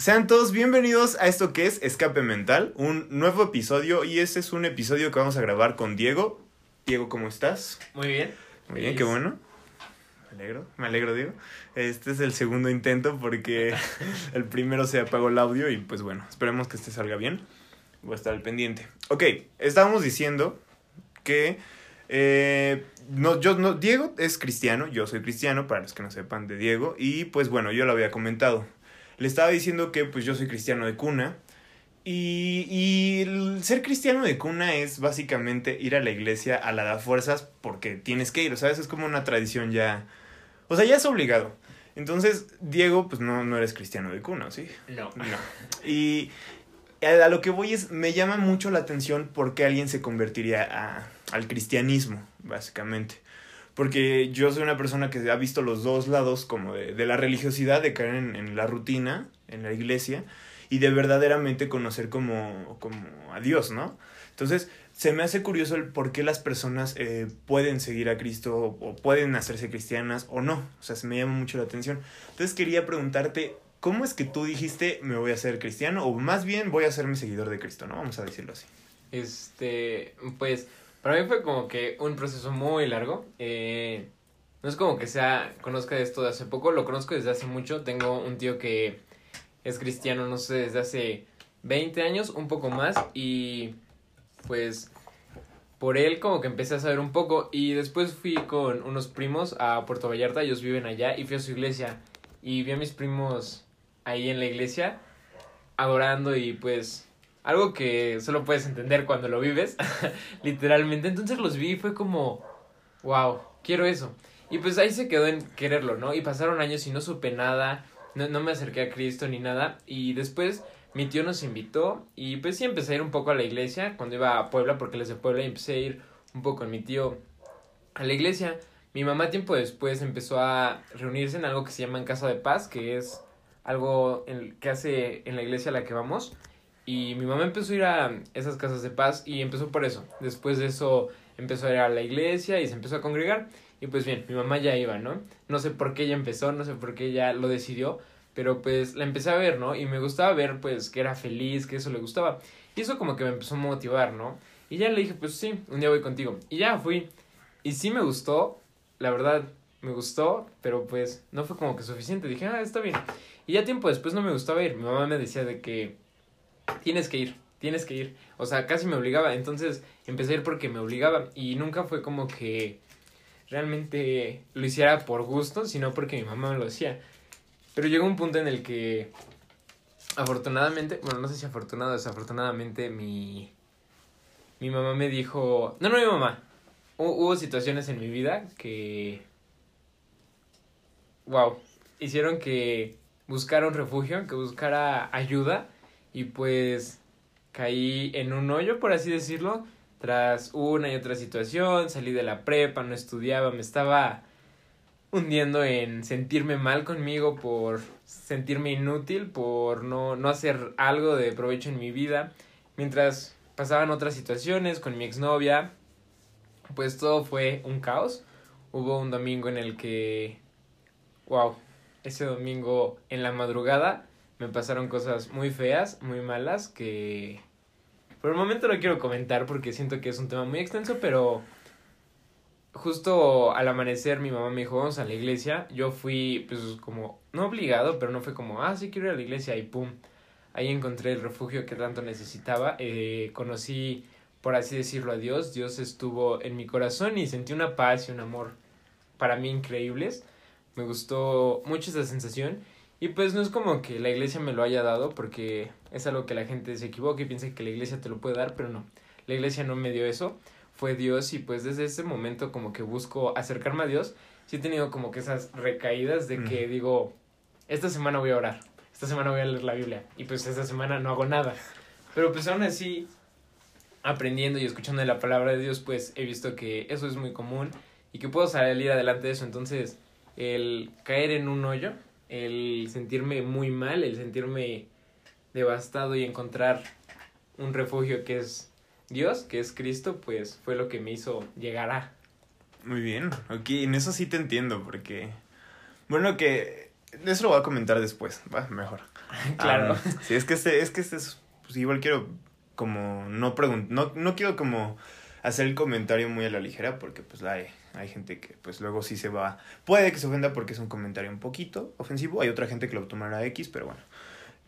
Sean todos bienvenidos a esto que es Escape Mental, un nuevo episodio y este es un episodio que vamos a grabar con Diego. Diego, ¿cómo estás? Muy bien. Muy bien, qué bueno. Me alegro, me alegro, Diego. Este es el segundo intento porque el primero se apagó el audio y pues bueno, esperemos que este salga bien. Voy a estar al pendiente. Ok, estábamos diciendo que eh, no, yo, no, Diego es cristiano, yo soy cristiano, para los que no sepan de Diego, y pues bueno, yo lo había comentado. Le estaba diciendo que pues yo soy cristiano de cuna, y, y el ser cristiano de cuna es básicamente ir a la iglesia a la da fuerzas porque tienes que ir, ¿sabes? Es como una tradición ya, o sea, ya es obligado. Entonces, Diego, pues no, no eres cristiano de cuna, ¿sí? No. No. Y a lo que voy es, me llama mucho la atención por qué alguien se convertiría a, al cristianismo, básicamente. Porque yo soy una persona que ha visto los dos lados como de, de la religiosidad, de caer en, la rutina, en la iglesia, y de verdaderamente conocer como, como a Dios, ¿no? Entonces, se me hace curioso el por qué las personas eh, pueden seguir a Cristo o, o pueden hacerse cristianas o no. O sea, se me llama mucho la atención. Entonces, quería preguntarte, ¿cómo es que tú dijiste me voy a ser cristiano? O más bien voy a ser mi seguidor de Cristo, ¿no? Vamos a decirlo así. Este, pues, para mí fue como que un proceso muy largo. Eh, no es como que sea, conozca esto de hace poco, lo conozco desde hace mucho. Tengo un tío que es cristiano, no sé, desde hace 20 años, un poco más. Y pues por él como que empecé a saber un poco. Y después fui con unos primos a Puerto Vallarta, ellos viven allá, y fui a su iglesia. Y vi a mis primos ahí en la iglesia adorando y pues algo que solo puedes entender cuando lo vives, literalmente. Entonces los vi y fue como, wow, quiero eso. Y pues ahí se quedó en quererlo, ¿no? Y pasaron años y no supe nada, no, no me acerqué a Cristo ni nada. Y después mi tío nos invitó y pues sí empecé a ir un poco a la iglesia cuando iba a Puebla, porque les de Puebla y empecé a ir un poco con mi tío a la iglesia. Mi mamá tiempo después empezó a reunirse en algo que se llama en Casa de Paz, que es algo en, que hace en la iglesia a la que vamos. Y mi mamá empezó a ir a esas casas de paz y empezó por eso. Después de eso empezó a ir a la iglesia y se empezó a congregar. Y pues bien, mi mamá ya iba, ¿no? No sé por qué ella empezó, no sé por qué ella lo decidió, pero pues la empecé a ver, ¿no? Y me gustaba ver pues que era feliz, que eso le gustaba. Y eso como que me empezó a motivar, ¿no? Y ya le dije, pues sí, un día voy contigo. Y ya fui. Y sí me gustó, la verdad, me gustó, pero pues no fue como que suficiente. Dije, ah, está bien. Y ya tiempo después no me gustaba ir. Mi mamá me decía de que tienes que ir, tienes que ir. O sea, casi me obligaba. Entonces empecé a ir porque me obligaba. Y nunca fue como que realmente lo hiciera por gusto, sino porque mi mamá me lo hacía. Pero llegó un punto en el que, afortunadamente, bueno, no sé si afortunado o desafortunadamente, mi, mi mamá me dijo, no, no mi mamá, hubo situaciones en mi vida que, wow, hicieron que buscara un refugio, que buscara ayuda y pues caí en un hoyo, por así decirlo, tras una y otra situación, salí de la prepa, no estudiaba, me estaba hundiendo en sentirme mal conmigo por sentirme inútil, por no, no hacer algo de provecho en mi vida, mientras pasaban otras situaciones con mi exnovia, pues todo fue un caos. Hubo un domingo en el que, wow, ese domingo en la madrugada me pasaron cosas muy feas, muy malas, que por el momento no quiero comentar porque siento que es un tema muy extenso, pero justo al amanecer mi mamá me dijo, vamos a la iglesia. Yo fui, pues como, no obligado, pero no fue como, ah, sí quiero ir a la iglesia y pum. Ahí encontré el refugio que tanto necesitaba. Eh, conocí, por así decirlo, a Dios. Dios estuvo en mi corazón y sentí una paz y un amor para mí increíbles. Me gustó mucho esa sensación. Y pues no es como que la iglesia me lo haya dado, porque es algo que la gente se equivoca y piensa que la iglesia te lo puede dar, pero no. La iglesia no me dio eso, fue Dios y pues desde ese momento como que busco acercarme a Dios. Sí he tenido como que esas recaídas de que mm. digo, esta semana voy a orar, esta semana voy a leer la Biblia y pues esta semana no hago nada. Pero pues aún así, aprendiendo y escuchando la palabra de Dios, pues he visto que eso es muy común y que puedo salir adelante de eso. Entonces, el caer en un hoyo el sentirme muy mal, el sentirme devastado y encontrar un refugio que es Dios, que es Cristo, pues fue lo que me hizo llegar a. Muy bien, ok, en eso sí te entiendo, porque, bueno, que Eso lo voy a comentar después, va, mejor. claro. Um, sí, es que este, es que este es, pues igual quiero como no preguntar, no, no quiero como hacer el comentario muy a la ligera porque pues la hay, hay gente que pues luego sí se va, puede que se ofenda porque es un comentario un poquito ofensivo, hay otra gente que lo tomará X, pero bueno.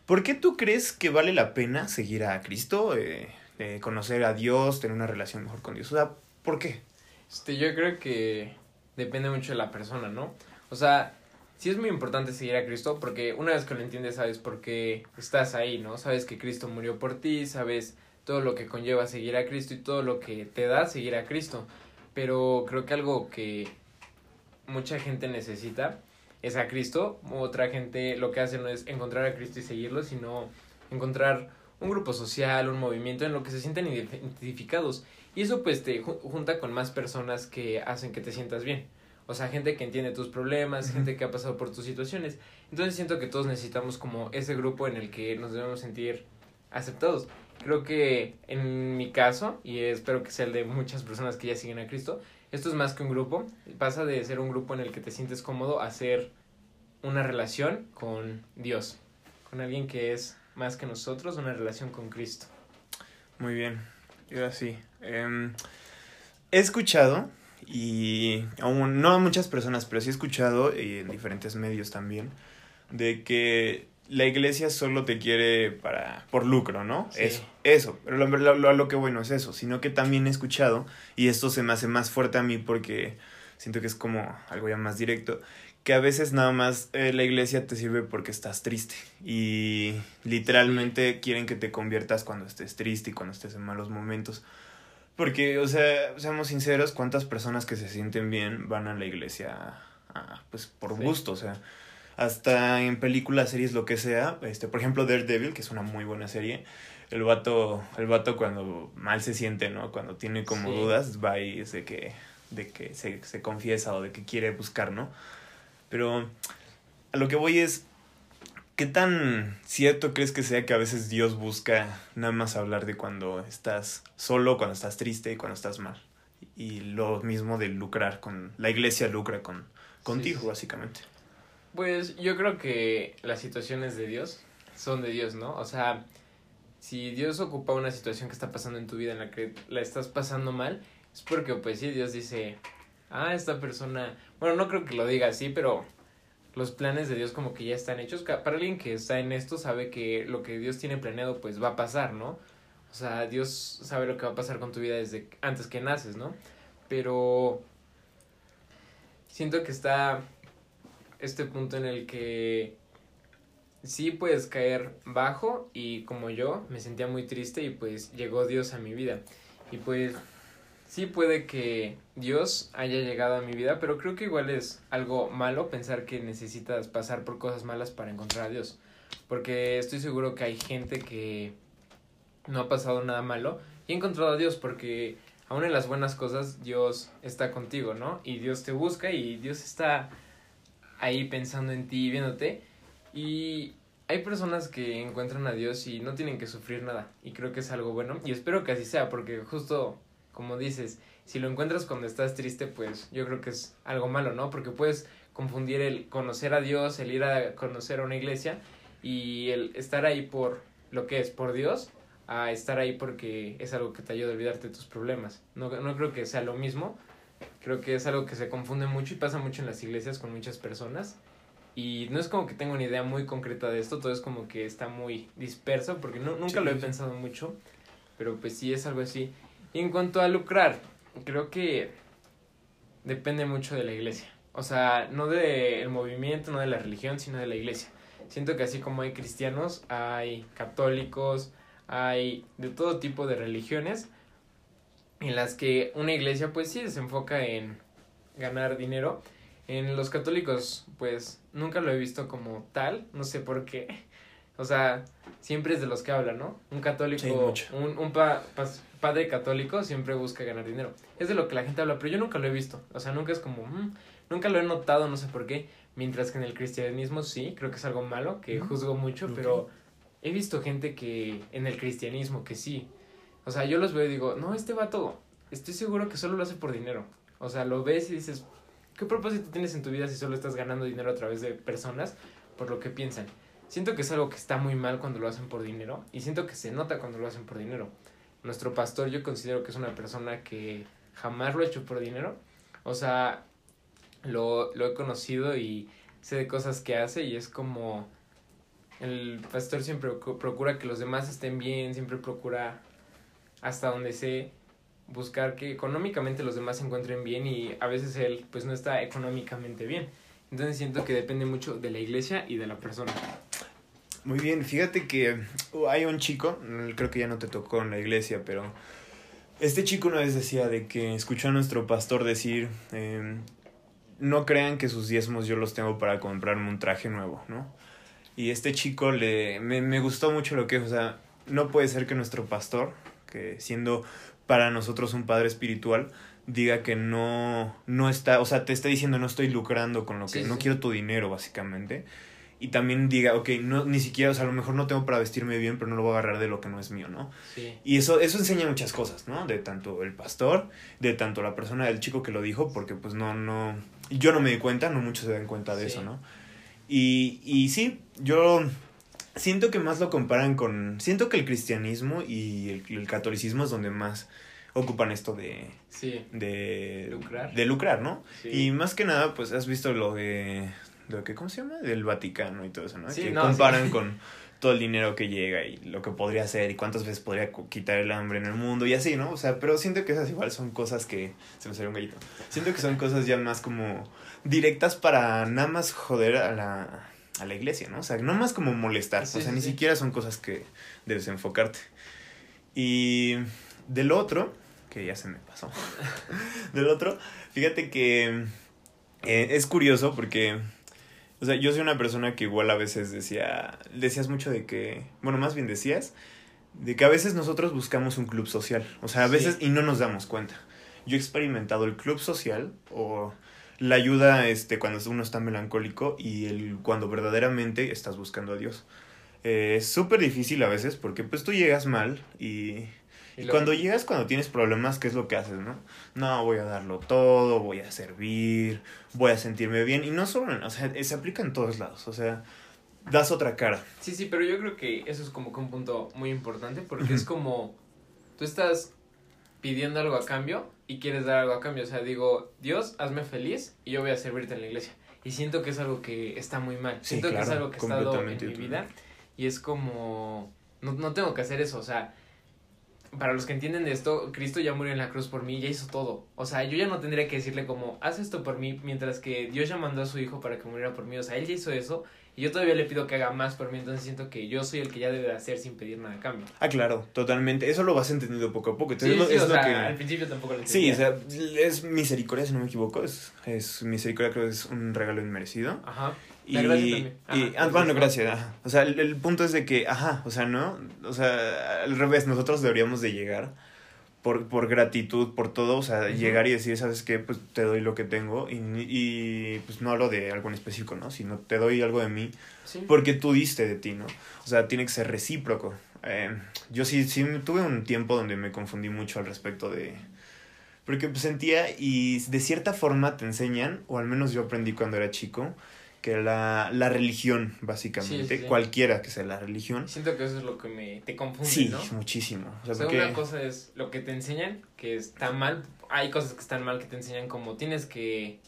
¿Por qué tú crees que vale la pena seguir a Cristo, eh, eh, conocer a Dios, tener una relación mejor con Dios? O sea, ¿por qué? Este, yo creo que depende mucho de la persona, ¿no? O sea, sí es muy importante seguir a Cristo porque una vez que lo entiendes sabes por qué estás ahí, ¿no? Sabes que Cristo murió por ti, sabes todo lo que conlleva seguir a Cristo y todo lo que te da seguir a Cristo. Pero creo que algo que mucha gente necesita es a Cristo. Otra gente lo que hace no es encontrar a Cristo y seguirlo, sino encontrar un grupo social, un movimiento en lo que se sienten identificados. Y eso pues te junta con más personas que hacen que te sientas bien. O sea, gente que entiende tus problemas, gente que ha pasado por tus situaciones. Entonces siento que todos necesitamos como ese grupo en el que nos debemos sentir aceptados. Creo que en mi caso, y espero que sea el de muchas personas que ya siguen a Cristo, esto es más que un grupo. Pasa de ser un grupo en el que te sientes cómodo a ser una relación con Dios, con alguien que es más que nosotros, una relación con Cristo. Muy bien, yo así. Eh, he escuchado, y aún no a muchas personas, pero sí he escuchado, y en diferentes medios también, de que la iglesia solo te quiere para por lucro, ¿no? Sí. Eso, eso. Pero lo, lo, lo, lo que bueno es eso, sino que también he escuchado, y esto se me hace más fuerte a mí porque siento que es como algo ya más directo, que a veces nada más eh, la iglesia te sirve porque estás triste y literalmente quieren que te conviertas cuando estés triste y cuando estés en malos momentos. Porque, o sea, seamos sinceros, ¿cuántas personas que se sienten bien van a la iglesia a, pues por Sí. gusto? O sea, hasta en películas, series, lo que sea. Este, por ejemplo, Daredevil, que es una muy buena serie. El vato, el vato cuando mal se siente, ¿no? Cuando tiene como Sí. dudas, va y es de que, de que se, se confiesa o de que quiere buscar, ¿no? Pero a lo que voy es, ¿qué tan cierto crees que sea que a veces Dios busca nada más hablar de cuando estás solo, cuando estás triste y cuando estás mal? Y lo mismo de lucrar con... La iglesia lucra con, contigo, sí. básicamente. Pues yo creo que las situaciones de Dios son de Dios, ¿no? O sea, si Dios ocupa una situación que está pasando en tu vida en la que la estás pasando mal, es porque pues sí, Dios dice, ah, esta persona, bueno, no creo que lo diga así, pero los planes de Dios como que ya están hechos. Para alguien que está en esto sabe que lo que Dios tiene planeado pues va a pasar, ¿no? O sea, Dios sabe lo que va a pasar con tu vida desde antes que naces, ¿no? Pero siento que está este punto en el que sí puedes caer bajo y como yo me sentía muy triste y pues llegó Dios a mi vida. Y pues sí puede que Dios haya llegado a mi vida, pero creo que igual es algo malo pensar que necesitas pasar por cosas malas para encontrar a Dios. Porque estoy seguro que hay gente que no ha pasado nada malo y ha encontrado a Dios porque aún en las buenas cosas Dios está contigo, ¿no? Y Dios te busca y Dios está ahí pensando en ti, viéndote. Y hay personas que encuentran a Dios y no tienen que sufrir nada. Y creo que es algo bueno. Y espero que así sea, porque justo como dices, si lo encuentras cuando estás triste, pues yo creo que es algo malo, ¿no? Porque puedes confundir el conocer a Dios, el ir a conocer a una iglesia y el estar ahí por lo que es, por Dios, a estar ahí porque es algo que te ayuda a olvidarte de tus problemas. No, no creo que sea lo mismo. Creo que es algo que se confunde mucho y pasa mucho en las iglesias con muchas personas. Y no es como que tenga una idea muy concreta de esto, todo es como que está muy disperso, porque no, nunca Sí, lo he sí. pensado mucho, pero pues sí es algo así. Y en cuanto a lucrar, creo que depende mucho de la iglesia. O sea, no del movimiento, no de la religión, sino de la iglesia. Siento que así como hay cristianos, hay católicos, hay de todo tipo de religiones en las que una iglesia pues sí se enfoca en ganar dinero. En los católicos pues nunca lo he visto como tal, no sé por qué. O sea, siempre es de los que hablan, ¿no? Un católico, Sí, un, un pa- padre católico siempre busca ganar dinero. Es de lo que la gente habla, pero yo nunca lo he visto. O sea, nunca es como, "Mm", nunca lo he notado, no sé por qué. Mientras que en el cristianismo sí, creo que es algo malo, que juzgo mucho, pero he visto gente que en el cristianismo que sí. O sea, yo los veo y digo, no, este vato, estoy seguro que solo lo hace por dinero. O sea, lo ves y dices, ¿qué propósito tienes en tu vida si solo estás ganando dinero a través de personas? por lo que piensan. Siento que es algo que está muy mal cuando lo hacen por dinero y siento que se nota cuando lo hacen por dinero. Nuestro pastor yo considero que es una persona que jamás lo ha hecho por dinero. O sea, lo, lo he conocido y sé de cosas que hace y es como el pastor siempre procura que los demás estén bien, siempre procura hasta donde sé buscar que económicamente los demás se encuentren bien y a veces él pues no está económicamente bien. Entonces siento que depende mucho de la iglesia y de la persona. Muy bien, fíjate que uh, hay un chico, creo que ya no te tocó en la iglesia, pero este chico una vez decía de que escuchó a nuestro pastor decir, em, no crean que sus diezmos yo los tengo para comprarme un traje nuevo, ¿no? Y este chico le, me, me gustó mucho lo que, o sea, no puede ser que nuestro pastor, que siendo para nosotros un padre espiritual, diga que no, no está, o sea, te está diciendo no estoy lucrando con lo que, no quiero tu dinero, básicamente. Y también diga, ok, no, ni siquiera, o sea, a lo mejor no tengo para vestirme bien, pero no lo voy a agarrar de lo que no es mío, ¿no? Sí. Y eso, eso enseña muchas cosas, ¿no? De tanto el pastor, de tanto la persona, el chico que lo dijo, porque pues no, no, yo no me di cuenta, no muchos se dan cuenta de eso, ¿no? Y, y sí, yo siento que más lo comparan con, siento que el cristianismo y el, el catolicismo es donde más ocupan esto de... Sí. De lucrar. De lucrar, ¿no? Sí. Y más que nada, pues has visto lo de... Lo que, ¿Cómo se llama? Del Vaticano y todo eso, ¿no? Sí, que no, comparan con todo el dinero que llega y lo que podría hacer y cuántas veces podría quitar el hambre en el mundo y así, ¿no? O sea, pero siento que esas igual son cosas que... Se me salió un gallito. Siento que son cosas ya más como directas para nada más joder a la, a la iglesia, ¿no? O sea, no más como molestar. Sí, o sea, sí, ni sí. siquiera son cosas que debes enfocarte. Y del otro, que ya se me pasó. Del otro, fíjate que eh, es curioso porque, o sea, yo soy una persona que igual a veces decía, decías mucho de que, bueno, más bien decías, de que a veces nosotros buscamos un club social, o sea, a veces y no nos damos cuenta. Yo he experimentado el club social o la ayuda este, cuando uno está melancólico y el, cuando verdaderamente estás buscando a Dios. Eh, es súper difícil a veces porque pues tú llegas mal y Y y lo- cuando llegas, cuando tienes problemas, ¿qué es lo que haces, no? No, voy a darlo todo, voy a servir, voy a sentirme bien. Y no solo, o sea, se aplica en todos lados. O sea, das otra cara. Sí, sí, pero yo creo que eso es como que un punto muy importante porque es como tú estás pidiendo algo a cambio y quieres dar algo a cambio. O sea, digo, Dios, hazme feliz y yo voy a servirte en la iglesia. Y siento que es algo que está muy mal. Sí, siento que es algo que ha estado en mi vida y es como, no, no tengo que hacer eso. O sea, para los que entienden de esto, Cristo ya murió en la cruz por mí, ya hizo todo. O sea, yo ya no tendría que decirle como, haz esto por mí, mientras que Dios ya mandó a su hijo para que muriera por mí. O sea, él ya hizo eso y yo todavía le pido que haga más por mí, entonces siento que yo soy el que ya debe de hacer sin pedir nada a cambio. Ah, claro, totalmente. Eso lo vas entendiendo poco a poco. Sí, Entonces, sí, es o lo sea, que... al principio tampoco lo Sí, entendía. o sea, es misericordia, si no me equivoco. Es, es misericordia, creo que es un regalo inmerecido. Ajá. Y, La gracia también. y- ah, bueno, gracias. gracias. ajá. O sea, el, el punto es de que, ajá, o sea, ¿no? O sea, al revés, nosotros deberíamos de llegar por, por gratitud, por todo, o sea, llegar y decir, ¿sabes qué? Pues te doy lo que tengo y, y pues no hablo de algo en específico, ¿no? Sino te doy algo de mí Sí. porque tú diste de ti, ¿no? O sea, tiene que ser recíproco. Eh, yo sí, sí tuve un tiempo donde me confundí mucho al respecto de... Porque pues, sentía y de cierta forma te enseñan, o al menos yo aprendí cuando era chico, que la, la religión, básicamente, Sí, sí, sí. cualquiera que sea la religión, Siento que eso es lo que me te confunde, sí, ¿no? muchísimo. O sea, O sea, porque... una cosa es lo que te enseñan, que está mal. Hay cosas que están mal que te enseñan como tienes que...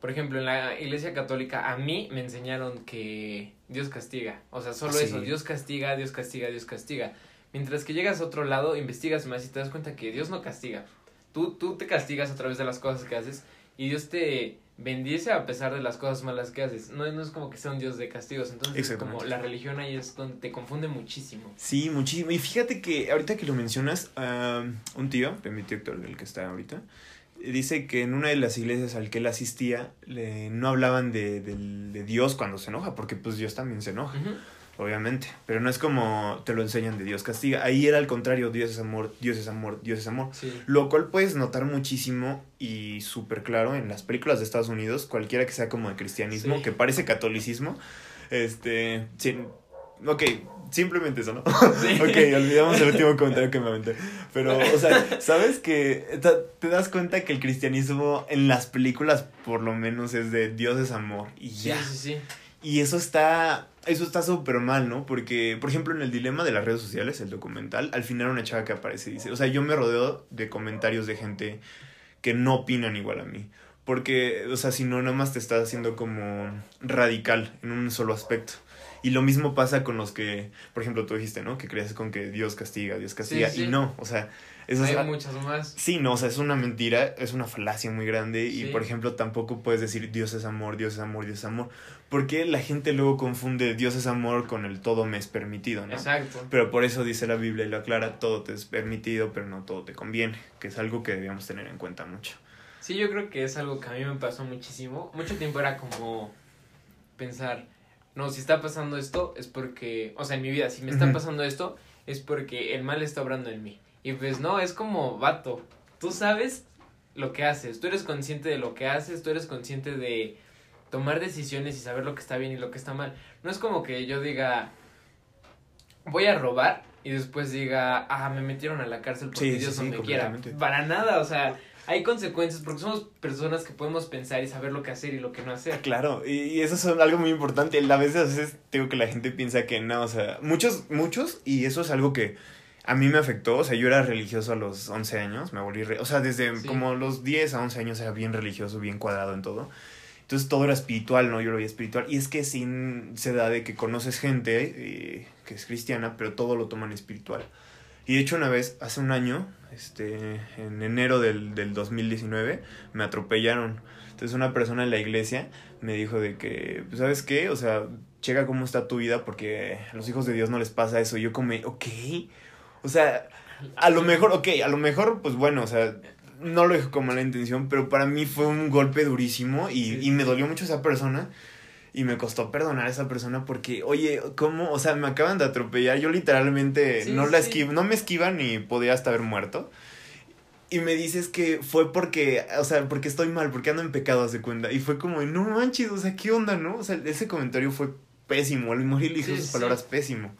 Por ejemplo, en la iglesia católica a mí me enseñaron que Dios castiga. O sea, solo Ah, eso, Dios castiga, Dios castiga, Dios castiga. Mientras que llegas a otro lado, investigas más y te das cuenta que Dios no castiga. Tú, tú te castigas a través de las cosas que haces y Dios te bendice a pesar de las cosas malas que haces. No, no es como que sea un Dios de castigos. Entonces, como la religión ahí es donde te confunde muchísimo. Sí, muchísimo. Y fíjate que ahorita que lo mencionas, ah, un tío, de mi tío Héctor, el que está ahorita, dice que en una de las iglesias al que él asistía, le, no hablaban de, del- de Dios cuando se enoja, porque pues Dios también se enoja, Ujú. Obviamente. Pero no es como te lo enseñan de Dios castiga. Ahí era al contrario, Dios es amor, Dios es amor, Dios es amor. Sí. Lo cual puedes notar muchísimo y súper claro en las películas de Estados Unidos, cualquiera que sea como de cristianismo, Sí. que parece catolicismo. Este. sí, ok, simplemente eso, ¿no? Sí. ok, olvidamos el último comentario que me aventé. Pero, o sea, ¿sabes que te, das cuenta que el cristianismo en las películas, por lo menos, es de Dios es amor y Sí, ya? sí, sí. Y eso está, eso está súper mal, ¿no? Porque, por ejemplo, en el dilema de las redes sociales, el documental, al final una chava que aparece dice, o sea, yo me rodeo de comentarios de gente que no opinan igual a mí. Porque, o sea, si no, nada más te estás haciendo como radical en un solo aspecto. Y lo mismo pasa con los que, por ejemplo, tú dijiste, ¿no? Que crees con que Dios castiga, Dios castiga. Sí, sí. Y no, o sea, eso Hay es... muchas más. Sí, no, o sea, es una mentira, es una falacia muy grande. Y, por ejemplo, tampoco puedes decir Dios es amor, Dios es amor, Dios es amor. Porque la gente luego confunde Dios es amor con el todo me es permitido, ¿no? Exacto. Pero por eso dice la Biblia y lo aclara, todo te es permitido, pero no todo te conviene, que es algo que debíamos tener en cuenta mucho. Sí, yo creo que es algo que a mí me pasó muchísimo. Mucho tiempo era como pensar, no, si está pasando esto es porque, o sea, en mi vida, si me está pasando esto es porque el mal está obrando en mí. Y pues no, es como, vato, tú sabes lo que haces, tú eres consciente de lo que haces, tú eres consciente de tomar decisiones y saber lo que está bien y lo que está mal. No es como que yo diga, voy a robar y después diga, ah, me metieron a la cárcel porque Sí, Dios sí, no me quiera. Para nada, o sea, hay consecuencias porque somos personas que podemos pensar y saber lo que hacer y lo que no hacer. Claro, y, y eso es algo muy importante. A veces, a veces digo que la gente piensa que no, o sea, muchos, muchos, y eso es algo que a mí me afectó. O sea, yo era religioso a los 11 años, me volví, re- o sea, desde como los 10 a 11 años era bien religioso, bien cuadrado en todo. Entonces todo era espiritual, ¿no? Yo lo veía espiritual. Y es que sin se da de que conoces gente eh, que es cristiana, pero todo lo toman espiritual. Y de hecho una vez, hace un año, este, en enero del, del 2019, me atropellaron. Entonces una persona en la iglesia me dijo de que, pues, ¿sabes qué? O sea, checa cómo está tu vida porque a los hijos de Dios no les pasa eso. Y yo como, ok. O sea, a lo mejor, ok, a lo mejor, pues bueno, o sea, no lo dijo con mala intención, pero para mí fue un golpe durísimo y, y me dolió mucho esa persona. Y me costó perdonar a esa persona porque, oye, ¿cómo? O sea, me acaban de atropellar. Yo literalmente Sí, no la sí. esquivo, no me esquivan y podía hasta haber muerto. Y me dices que fue porque, o sea, porque estoy mal, porque ando en pecado, haz de cuenta. Y fue como, no manches, o sea, ¿qué onda, no? O sea, ese comentario fue pésimo. Mejor él dijo Sí, sus palabras pésimo.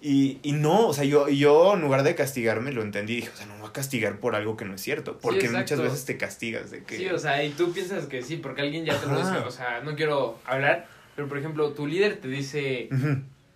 Y, y no, o sea, yo, yo en lugar de castigarme lo entendí y dije, o sea, no me voy a castigar por algo que no es cierto. Porque muchas veces te castigas de que... Sí, o sea, y tú piensas que sí, porque alguien ya te lo dice, o sea, no quiero hablar, pero por ejemplo, tu líder te dice,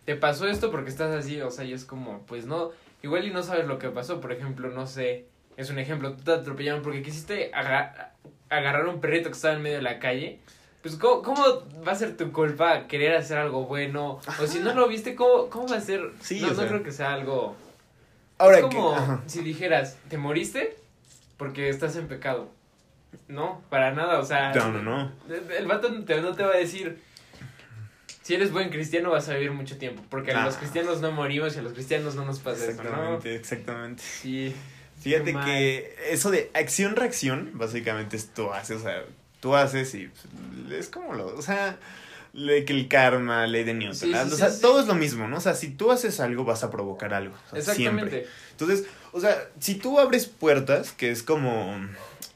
te pasó esto porque estás así, o sea, y es como, pues no, igual y no sabes lo que pasó, por ejemplo, no sé, es un ejemplo, tú te atropellaron porque quisiste aga- agarrar un perrito que estaba en medio de la calle, pues ¿cómo, cómo va a ser tu culpa querer hacer algo bueno? O si no lo viste, ¿cómo, cómo va a ser? Sí, no, no sea. creo que sea algo... Ahora es como que... si dijeras, ¿te moriste? Porque estás en pecado. No, para nada, o sea... No, no, no. El vato no te, no te va a decir. Si eres buen cristiano vas a vivir mucho tiempo. Porque a Ah. los cristianos no morimos y a los cristianos no nos pasa eso, ¿no? Exactamente, exactamente. Sí. Fíjate que eso de acción-reacción, básicamente es tú haces, o sea, tú haces y pues, es como lo, o sea, le, que el karma, ley de Newton, Sí, sí, o sea, sí. todo es lo mismo, ¿no? O sea, si tú haces algo, vas a provocar algo, o sea, siempre. Exactamente. Entonces, o sea, si tú abres puertas, que es como,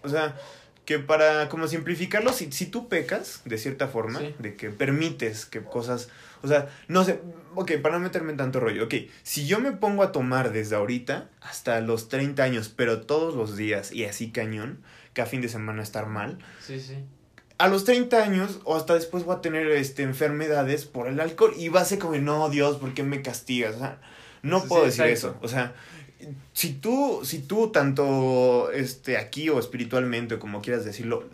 o sea, que para como simplificarlo, si, si tú pecas, de cierta forma, de que permites que cosas, o sea, no sé, ok, para no meterme en tanto rollo, ok, si yo me pongo a tomar desde ahorita hasta los 30 años, pero todos los días y así cañón, que a fin de semana estar mal, Sí, sí. a los 30 años o hasta después voy a tener este, enfermedades por el alcohol y va a ser como, no, Dios, ¿por qué me castigas? O sea, no Sí, puedo sí, decir exacto. eso. O sea, si tú, si tú tanto este, aquí o espiritualmente, o como quieras decirlo,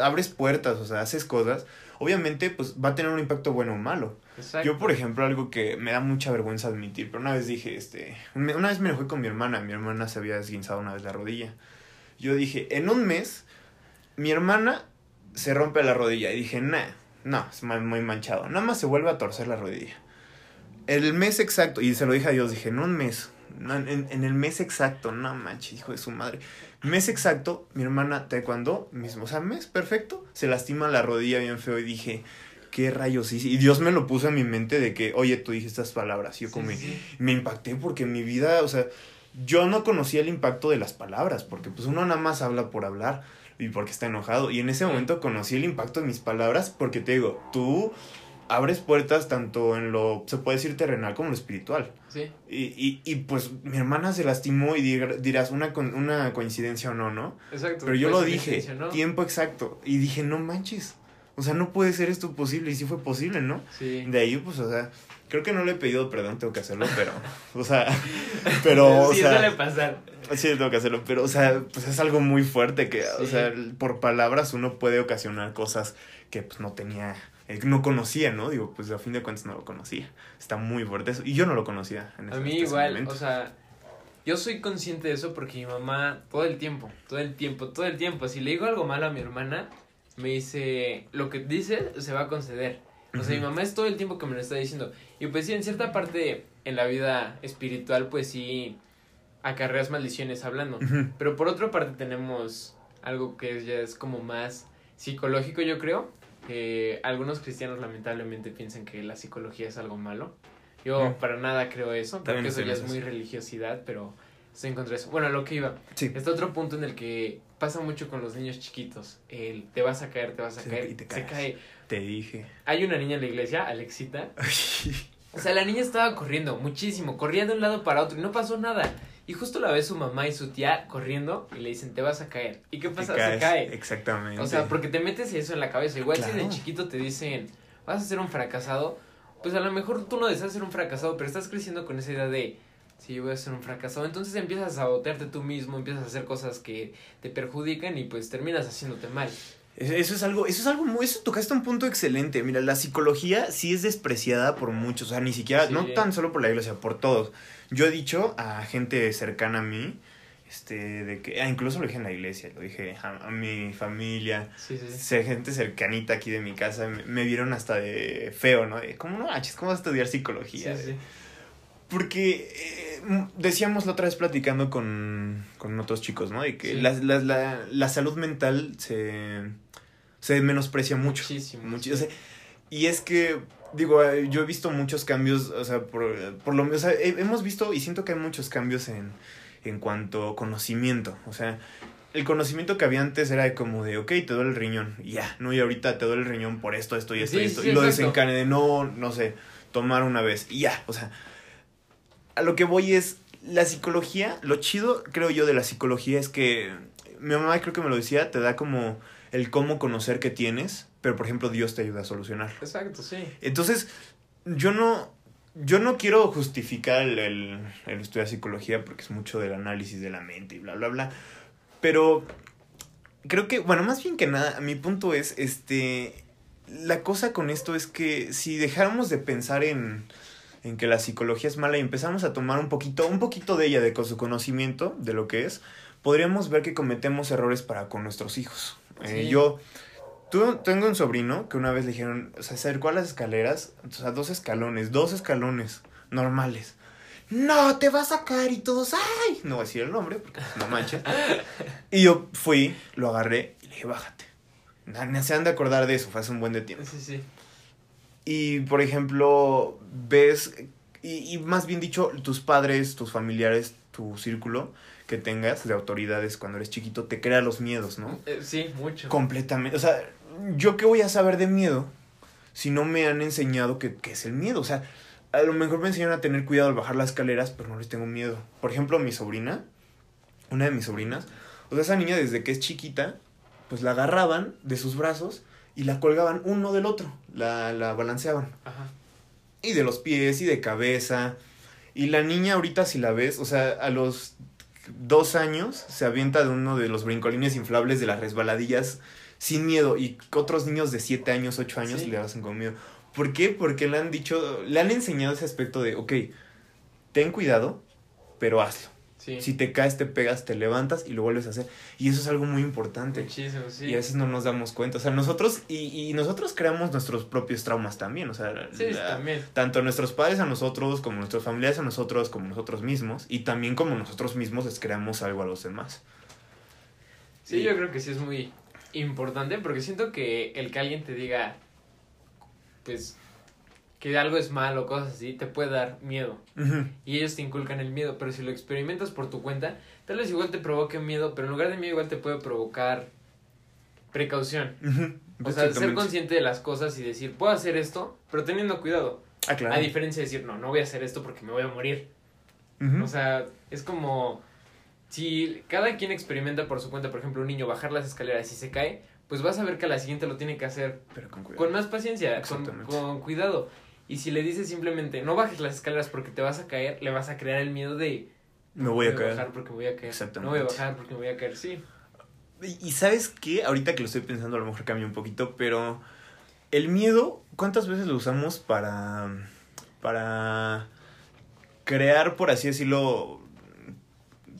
abres puertas, o sea, haces cosas, obviamente pues va a tener un impacto bueno o malo. Exacto. Yo, por ejemplo, algo que me da mucha vergüenza admitir, pero una vez dije, este, una vez me enojé con mi hermana, mi hermana se había esguinzado una vez la rodilla. Yo dije, en un mes, mi hermana se rompe la rodilla. Y dije, nah, no, es muy manchado. Nada más se vuelve a torcer la rodilla. El mes exacto, y se lo dije a Dios, dije, en un mes, en, en el mes exacto, no manches, hijo de su madre. Mes exacto, mi hermana taekwondo, mismo, o sea, mes perfecto, se lastima la rodilla bien feo y dije, ¿qué rayos hice? Y Dios me lo puso en mi mente de que, oye, tú dijiste estas palabras. Y yo como, sí, sí. me impacté porque mi vida, o sea, yo no conocía el impacto de las palabras, porque pues uno nada más habla por hablar y porque está enojado. Y en ese momento conocí el impacto de mis palabras porque te digo, tú abres puertas tanto en lo, se puede decir terrenal como en lo espiritual. Sí. Y, y, y pues mi hermana se lastimó y dir- dirás una, una coincidencia o no, ¿no? Exacto. Pero yo lo dije, ¿no? tiempo exacto. Y dije, no manches. O sea, no puede ser esto posible. Y sí fue posible, ¿no? Sí. De ahí, pues, o sea, creo que no le he pedido perdón, tengo que hacerlo, pero, o sea, pero, o sí, sea, suele pasar. sí, tengo que hacerlo, pero, o sea, pues es algo muy fuerte que, o sea, por palabras uno puede ocasionar cosas que, pues, no tenía, eh, no conocía, ¿no? Digo, pues, a fin de cuentas no lo conocía. Está muy fuerte eso. Y yo no lo conocía en A ese- mí igual, momento. o sea, yo soy consciente de eso porque mi mamá todo el tiempo, todo el tiempo, todo el tiempo, si le digo algo malo a mi hermana, me dice, lo que dice se va a conceder. O sea, mi mamá es todo el tiempo que me lo está diciendo. Y pues sí, en cierta parte en la vida espiritual, pues sí, acarreas maldiciones hablando. Pero por otra parte tenemos algo que ya es como más psicológico, yo creo. Que algunos cristianos lamentablemente piensan que la psicología es algo malo. Yo para nada creo eso, También porque eso ya es muy religiosidad, pero estoy en contra de eso. Bueno, lo que iba. Sí. Está otro punto en el que pasa mucho con los niños chiquitos. El te vas a caer, te vas a Sí, caer, y te se cae. Te dije. Hay una niña en la iglesia, Alexita, o sea, la niña estaba corriendo muchísimo, corría de un lado para otro y no pasó nada. Y justo la ve su mamá y su tía corriendo y le dicen, te vas a caer. ¿Y qué pasa? caes, Se cae. Exactamente. O sea, porque te metes eso en la cabeza. Igual si de Claro. chiquito te dicen, vas a ser un fracasado, pues a lo mejor tú no deseas ser un fracasado, pero estás creciendo con esa idea de, sí, voy a ser un fracasado. Entonces empiezas a sabotearte tú mismo, empiezas a hacer cosas que te perjudican y pues terminas haciéndote mal. Eso es algo, eso es algo muy, eso tocaste un punto excelente. Mira, la psicología sí es despreciada por muchos, o sea, ni siquiera, Sí. no tan solo por la iglesia, por todos. Yo he dicho a gente cercana a mí, este, de que, ah, incluso lo dije en la iglesia, lo dije a, a mi familia, Sí, gente cercanita aquí de mi casa, me, me vieron hasta de feo, ¿no? De, ¿cómo no manches? ¿Cómo vas a estudiar psicología? Sí, sí. Porque eh, m- decíamos la otra vez platicando con, con otros chicos, ¿no? De que Sí. la, la, la, la salud mental se, se menosprecia mucho. Muchísimo. Sí. o sea, y es que, digo, eh, yo he visto muchos cambios, o sea, por, por lo menos, o sea, he- hemos visto y siento que hay muchos cambios en, en cuanto a conocimiento. O sea, el conocimiento que había antes era de como de, ok, te duele el riñón, y ya, ¿no? Y ahorita te duele el riñón por esto, esto y esto Sí, y esto. sí, y lo exacto. desencadenó, no sé, tomar una vez, y ya, o sea, a lo que voy es, la psicología, lo chido, creo yo, de la psicología es que, mi mamá creo que me lo decía, te da como el cómo conocer que tienes, pero por ejemplo Dios te ayuda a solucionarlo. Exacto, sí. Entonces, yo no, yo no quiero justificar el, el, el estudio de psicología porque es mucho del análisis de la mente y bla, bla, bla. Pero creo que, bueno, más bien que nada, mi punto es, este, la cosa con esto es que si dejáramos de pensar en, en que la psicología es mala y empezamos a tomar un poquito, un poquito de ella, de con su conocimiento de lo que es, podríamos ver que cometemos errores para con nuestros hijos. Eh, yo tu- tengo un sobrino que una vez le dijeron, se acercó a las escaleras, o sea, dos escalones, dos escalones normales. No, te vas a caer y todos, ay, no voy a decir el nombre, porque no manches. y yo fui, lo agarré y le dije, bájate. Se han de acordar de eso, fue hace un buen de tiempo. Sí, sí. Y, por ejemplo, ves, y, y más bien dicho, tus padres, tus familiares, tu círculo que tengas de autoridades cuando eres chiquito, te crea los miedos, ¿no? Eh, sí, mucho. Completamente. O sea, ¿yo qué voy a saber de miedo si no me han enseñado qué qué es el miedo? O sea, a lo mejor me enseñaron a tener cuidado al bajar las escaleras, pero no les tengo miedo. Por ejemplo, mi sobrina, una de mis sobrinas, o sea, esa niña desde que es chiquita, pues la agarraban de sus brazos y la colgaban uno del otro, la, la balanceaban. Ajá. Y de los pies y de cabeza. Y la niña ahorita si la ves, o sea, a los dos años se avienta de uno de los brincolines inflables de las resbaladillas sin miedo. Y otros niños de siete años, ocho años Sí. le hacen con miedo. ¿Por qué? Porque le han dicho, le han enseñado ese aspecto de, ok, ten cuidado, pero hazlo. Sí. Si te caes, te pegas, te levantas y lo vuelves a hacer. Y eso es algo muy importante. Muchísimo, sí. Y a veces no nos damos cuenta. O sea, nosotros, y, y nosotros creamos nuestros propios traumas también. O sea, Sí, la- también. tanto nuestros padres a nosotros, como nuestros familiares a nosotros, como nosotros mismos, y también como nosotros mismos les creamos algo a los demás. Sí, Y- yo creo que sí es muy importante porque siento que el que alguien te diga, pues, que algo es malo, cosas así, te puede dar miedo. Y ellos te inculcan el miedo, pero si lo experimentas por tu cuenta, tal vez igual te provoque miedo, pero en lugar de miedo igual te puede provocar precaución. O sea, ser consciente de las cosas y decir, puedo hacer esto, pero teniendo cuidado. Ah, claro. A diferencia de decir, no, no voy a hacer esto porque me voy a morir. O sea, es como si cada quien experimenta por su cuenta, por ejemplo, un niño bajar las escaleras y se cae, pues vas a ver que a la siguiente lo tiene que hacer Pero con cuidado. con más paciencia, con cuidado. Y si le dices simplemente, no bajes las escaleras porque te vas a caer, le vas a crear el miedo de... Me voy a "No caer. bajar porque me voy a caer. Exactamente. No voy a bajar porque me voy a caer, sí. Y, y sabes qué, ahorita que lo estoy pensando a lo mejor cambia un poquito, pero el miedo, ¿cuántas veces lo usamos para, para crear, por así decirlo,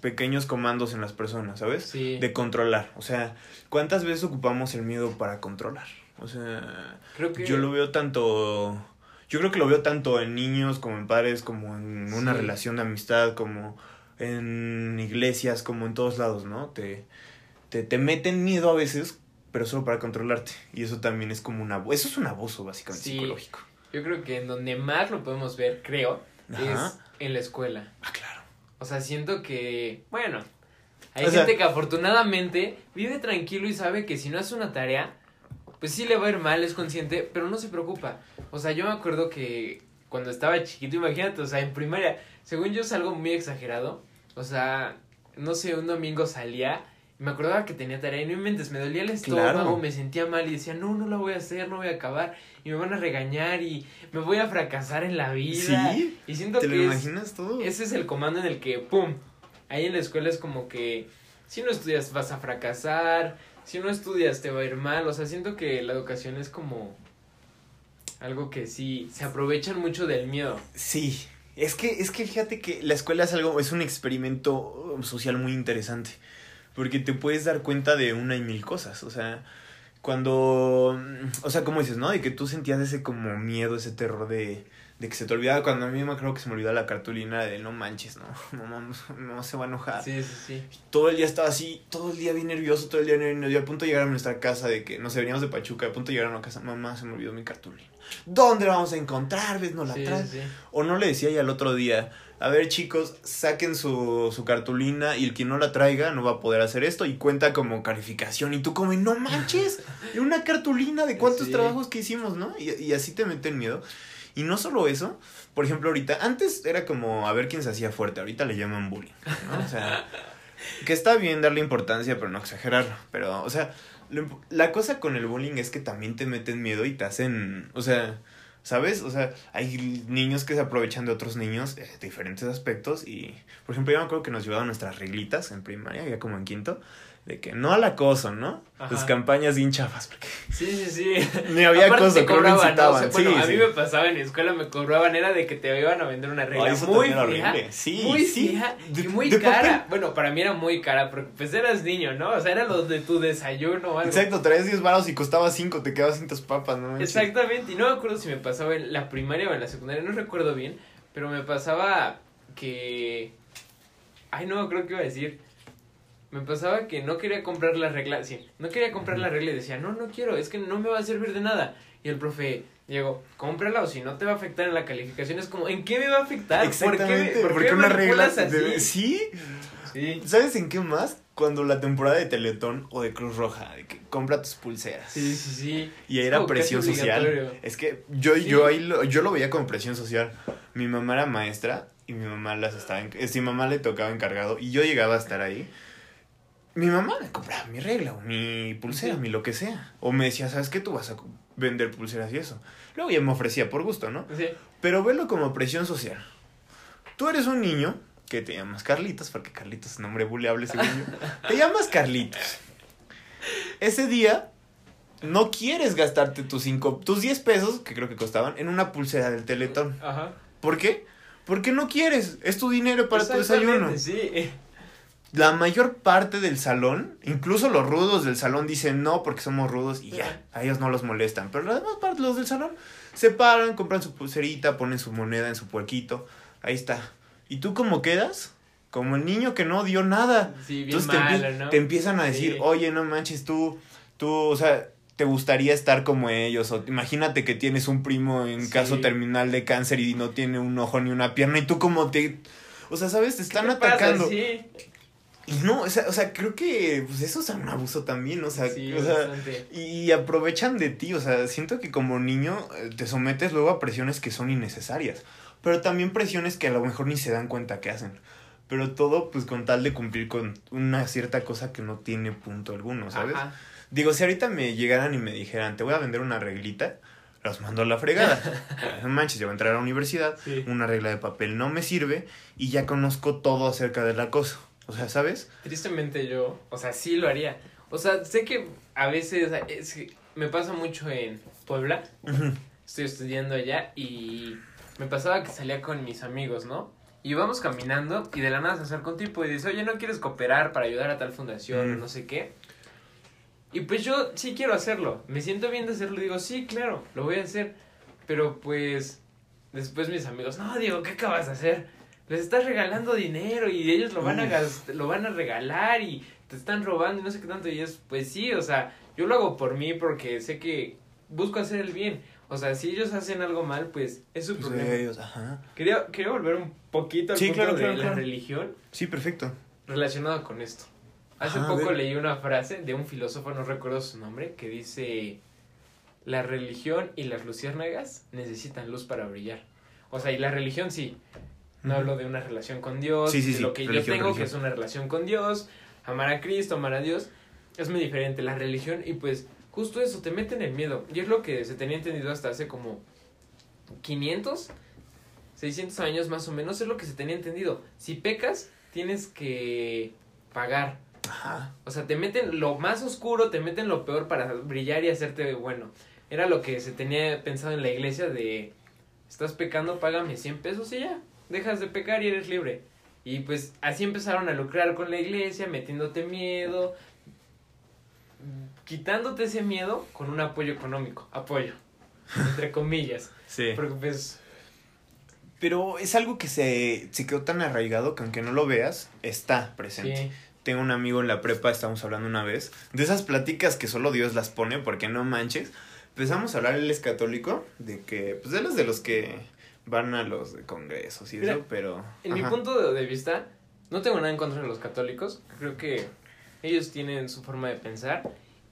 pequeños comandos en las personas, ¿sabes? Sí. De controlar. O sea, ¿cuántas veces ocupamos el miedo para controlar? O sea, Creo que... yo lo veo tanto... Yo creo que lo veo tanto en niños como en padres, como en una Sí. relación de amistad, como en iglesias, como en todos lados, ¿no? Te, te, te meten miedo a veces, pero solo para controlarte. Y eso también es como un abuso. Eso es un abuso, básicamente, Sí. psicológico. Yo creo que en donde más lo podemos ver, creo, Ajá. es en la escuela. Ah, claro. O sea, siento que, bueno, hay O sea- gente que afortunadamente vive tranquilo y sabe que si no hace una tarea, pues sí le va a ir mal, es consciente, pero no se preocupa. O sea, yo me acuerdo que cuando estaba chiquito, imagínate, o sea, en primaria, según yo es algo muy exagerado. O sea, no sé, un domingo salía y me acordaba que tenía tarea y no inventes, me dolía el estómago, Claro. me sentía mal y decía, no, no la voy a hacer, no voy a acabar y me van a regañar y me voy a fracasar en la vida. ¿Sí? Y siento ¿Te lo que es, imaginas todo? ese es el comando en el que, ¡pum! Ahí en la escuela es como que si no estudias vas a fracasar, si no estudias te va a ir mal, o sea, siento que la educación es como algo que sí, se aprovechan mucho del miedo. Sí, es que, es que fíjate que la escuela es algo, es un experimento social muy interesante. Porque te puedes dar cuenta de una y mil cosas. O sea, cuando. O sea, como dices, ¿no? De que tú sentías ese como miedo, ese terror de, de que se te olvidaba. Cuando a mí me acuerdo que se me olvidaba la cartulina de no manches, ¿no? No, no se va a enojar. Sí, sí, sí. Todo el día estaba así, todo el día bien nervioso, todo el día nervioso. Yo a punto de llegar a nuestra casa de que, no sé, veníamos de Pachuca, a punto de llegar a una casa, mamá, se me olvidó mi cartulina. ¿Dónde la vamos a encontrar? ¿Ves? No la Sí, traes. sí. O no le decía ya al otro día, a ver chicos, saquen su, su cartulina y el que no la traiga no va a poder hacer esto y cuenta como calificación y tú como, no manches, una cartulina de cuántos Sí. trabajos que hicimos, ¿no? Y, y así te meten miedo. Y no solo eso, por ejemplo ahorita, antes era como a ver quién se hacía fuerte, ahorita le llaman bullying, ¿no? O sea, que está bien darle importancia, pero no exagerarlo. Pero, o sea, lo la cosa con el bullying es que también te meten miedo y te hacen, o sea, ¿sabes? O sea, hay niños que se aprovechan de otros niños eh, de diferentes aspectos y, por ejemplo, yo me acuerdo que nos llevaban nuestras reglitas en primaria, ya como en quinto, de que no al acoso, ¿no? Ajá. Las campañas bien chafas, porque Sí, sí, sí. ni había Aparte acoso, te creo que cobraban, ¿no? O incitaban. sea, bueno, sí, a sí. mí me pasaba en la escuela, me cobraban, era de que te iban a vender una regla eso muy horrible. Sí, muy sí. De- y muy cara. papel. Bueno, para mí era muy cara, porque pues eras niño, ¿no? O sea, era lo de tu desayuno o algo. Exacto, traías 10 varos y costaba 5, te quedabas sin tus papas, ¿no? Exactamente, y no me acuerdo si me pasaba en la primaria o en la secundaria, no recuerdo bien, pero me pasaba que... Ay, no, creo que iba a decir. Me pasaba que no quería comprar la regla, sí, no quería comprar la regla y decía, no, no quiero, es que no me va a servir de nada. Y el profe, Diego, cómprala o si no te va a afectar en la calificación. Es como, ¿en qué me va a afectar? Exactamente, ¿Por qué, por qué una regla así? de- sí. Sí, ¿Sabes en qué más? Cuando la temporada de Teletón o de Cruz Roja, de que compra tus pulseras. sí, sí, sí. Y era presión social. Es que yo, Sí. yo ahí lo, yo lo veía como presión social. Mi mamá era maestra y mi mamá las estaba en, eh, mi mamá le tocaba encargado y yo llegaba a estar ahí. Mi mamá me compraba mi regla o mi pulsera, Sí. mi lo que sea. O me decía, ¿sabes qué? Tú vas a vender pulseras y eso. Luego ya me ofrecía por gusto, ¿no? Sí. Pero velo como presión social. Tú eres un niño que te llamas Carlitos, porque Carlitos es un nombre buleable según yo. Te llamas Carlitos. Ese día no quieres gastarte tus cinco, tus 10 pesos, que creo que costaban, en una pulsera del Teletón. Ajá. ¿Por qué? Porque no quieres. Es tu dinero para tu desayuno. Sí. La mayor parte del salón, incluso los rudos del salón dicen no porque somos rudos y ya, a ellos no los molestan. Pero la demás parte, los del salón, se paran, compran su pulserita, ponen su moneda en su puerquito. Ahí está. ¿Y tú cómo quedas? Como el niño que no dio nada. Sí, bien Entonces te, empie- malo, ¿no? te empiezan a decir, Sí. oye, no manches, tú, tú, o sea, te gustaría estar como ellos. O imagínate que tienes un primo en Sí. caso terminal de cáncer y no tiene un ojo ni una pierna y tú como te... O sea, ¿sabes? Te están atacando. Sí, Y no, o sea, o sea, creo que pues eso es un abuso también, o sea, sí, o sea, y aprovechan de ti, o sea, siento que como niño eh, te sometes luego a presiones que son innecesarias, pero también presiones que a lo mejor ni se dan cuenta que hacen. Pero todo pues con tal de cumplir con una cierta cosa que no tiene punto alguno, ¿sabes? Ajá. Digo, si ahorita me llegaran y me dijeran, te voy a vender una reglita, los mando a la fregada. no manches, yo voy a entrar a la universidad, Sí. una regla de papel no me sirve y ya conozco todo acerca del acoso. O sea, ¿sabes? Tristemente yo, o sea, sí lo haría. O sea, sé que a veces es que me pasa mucho en Puebla. Estoy estudiando allá y me pasaba que salía con mis amigos, ¿no? Y íbamos caminando y de la nada se acerca un tipo y dice, oye, ¿no quieres cooperar para ayudar a tal fundación o Mm. no sé qué? Y pues yo sí quiero hacerlo. Me siento bien de hacerlo. Digo, sí, claro, lo voy a hacer. Pero pues después mis amigos, no, Diego, ¿qué acabas de hacer? Les estás regalando dinero y ellos lo van a Uf. gas- lo van a regalar y te están robando y no sé qué tanto. Y es, pues sí, o sea, yo lo hago por mí porque sé que busco hacer el bien. O sea, si ellos hacen algo mal, pues es su Pues, problema. ellos, ajá. Quería, quería volver un poquito al Sí, punto claro, de claro, la claro. religión Sí, perfecto. relacionado con esto. Hace Ajá, poco leí una frase de un filósofo, no recuerdo su nombre, que dice, la religión y las luciérnagas necesitan luz para brillar. O sea, y la religión sí. No hablo de una relación con Dios, Sí, sí, de lo que religión, yo tengo, que es una relación con Dios, amar a Cristo, amar a Dios. Es muy diferente la religión y pues justo eso, te meten el miedo. Y es lo que se tenía entendido hasta hace como 500, 600 años más o menos, es lo que se tenía entendido. Si pecas, tienes que pagar. Ajá. O sea, te meten lo más oscuro, te meten lo peor para brillar y hacerte bueno. Era lo que se tenía pensado en la iglesia de, estás pecando, págame 100 pesos y ya, dejas de pecar y eres libre. Y pues así empezaron a lucrar con la iglesia, metiéndote miedo, quitándote ese miedo con un apoyo económico, apoyo, entre comillas. Sí. Porque pues, Pero es algo que se, se quedó tan arraigado que aunque no lo veas, está presente. sí, Tengo un amigo en la prepa, estábamos hablando una vez, de esas pláticas que solo Dios las pone, porque no manches. Empezamos a hablar, él es católico, de que, pues él es de los que van a los congresos y Mira, eso, pero... En mi punto de, vista, no tengo nada en contra de los católicos. Creo que ellos tienen su forma de pensar.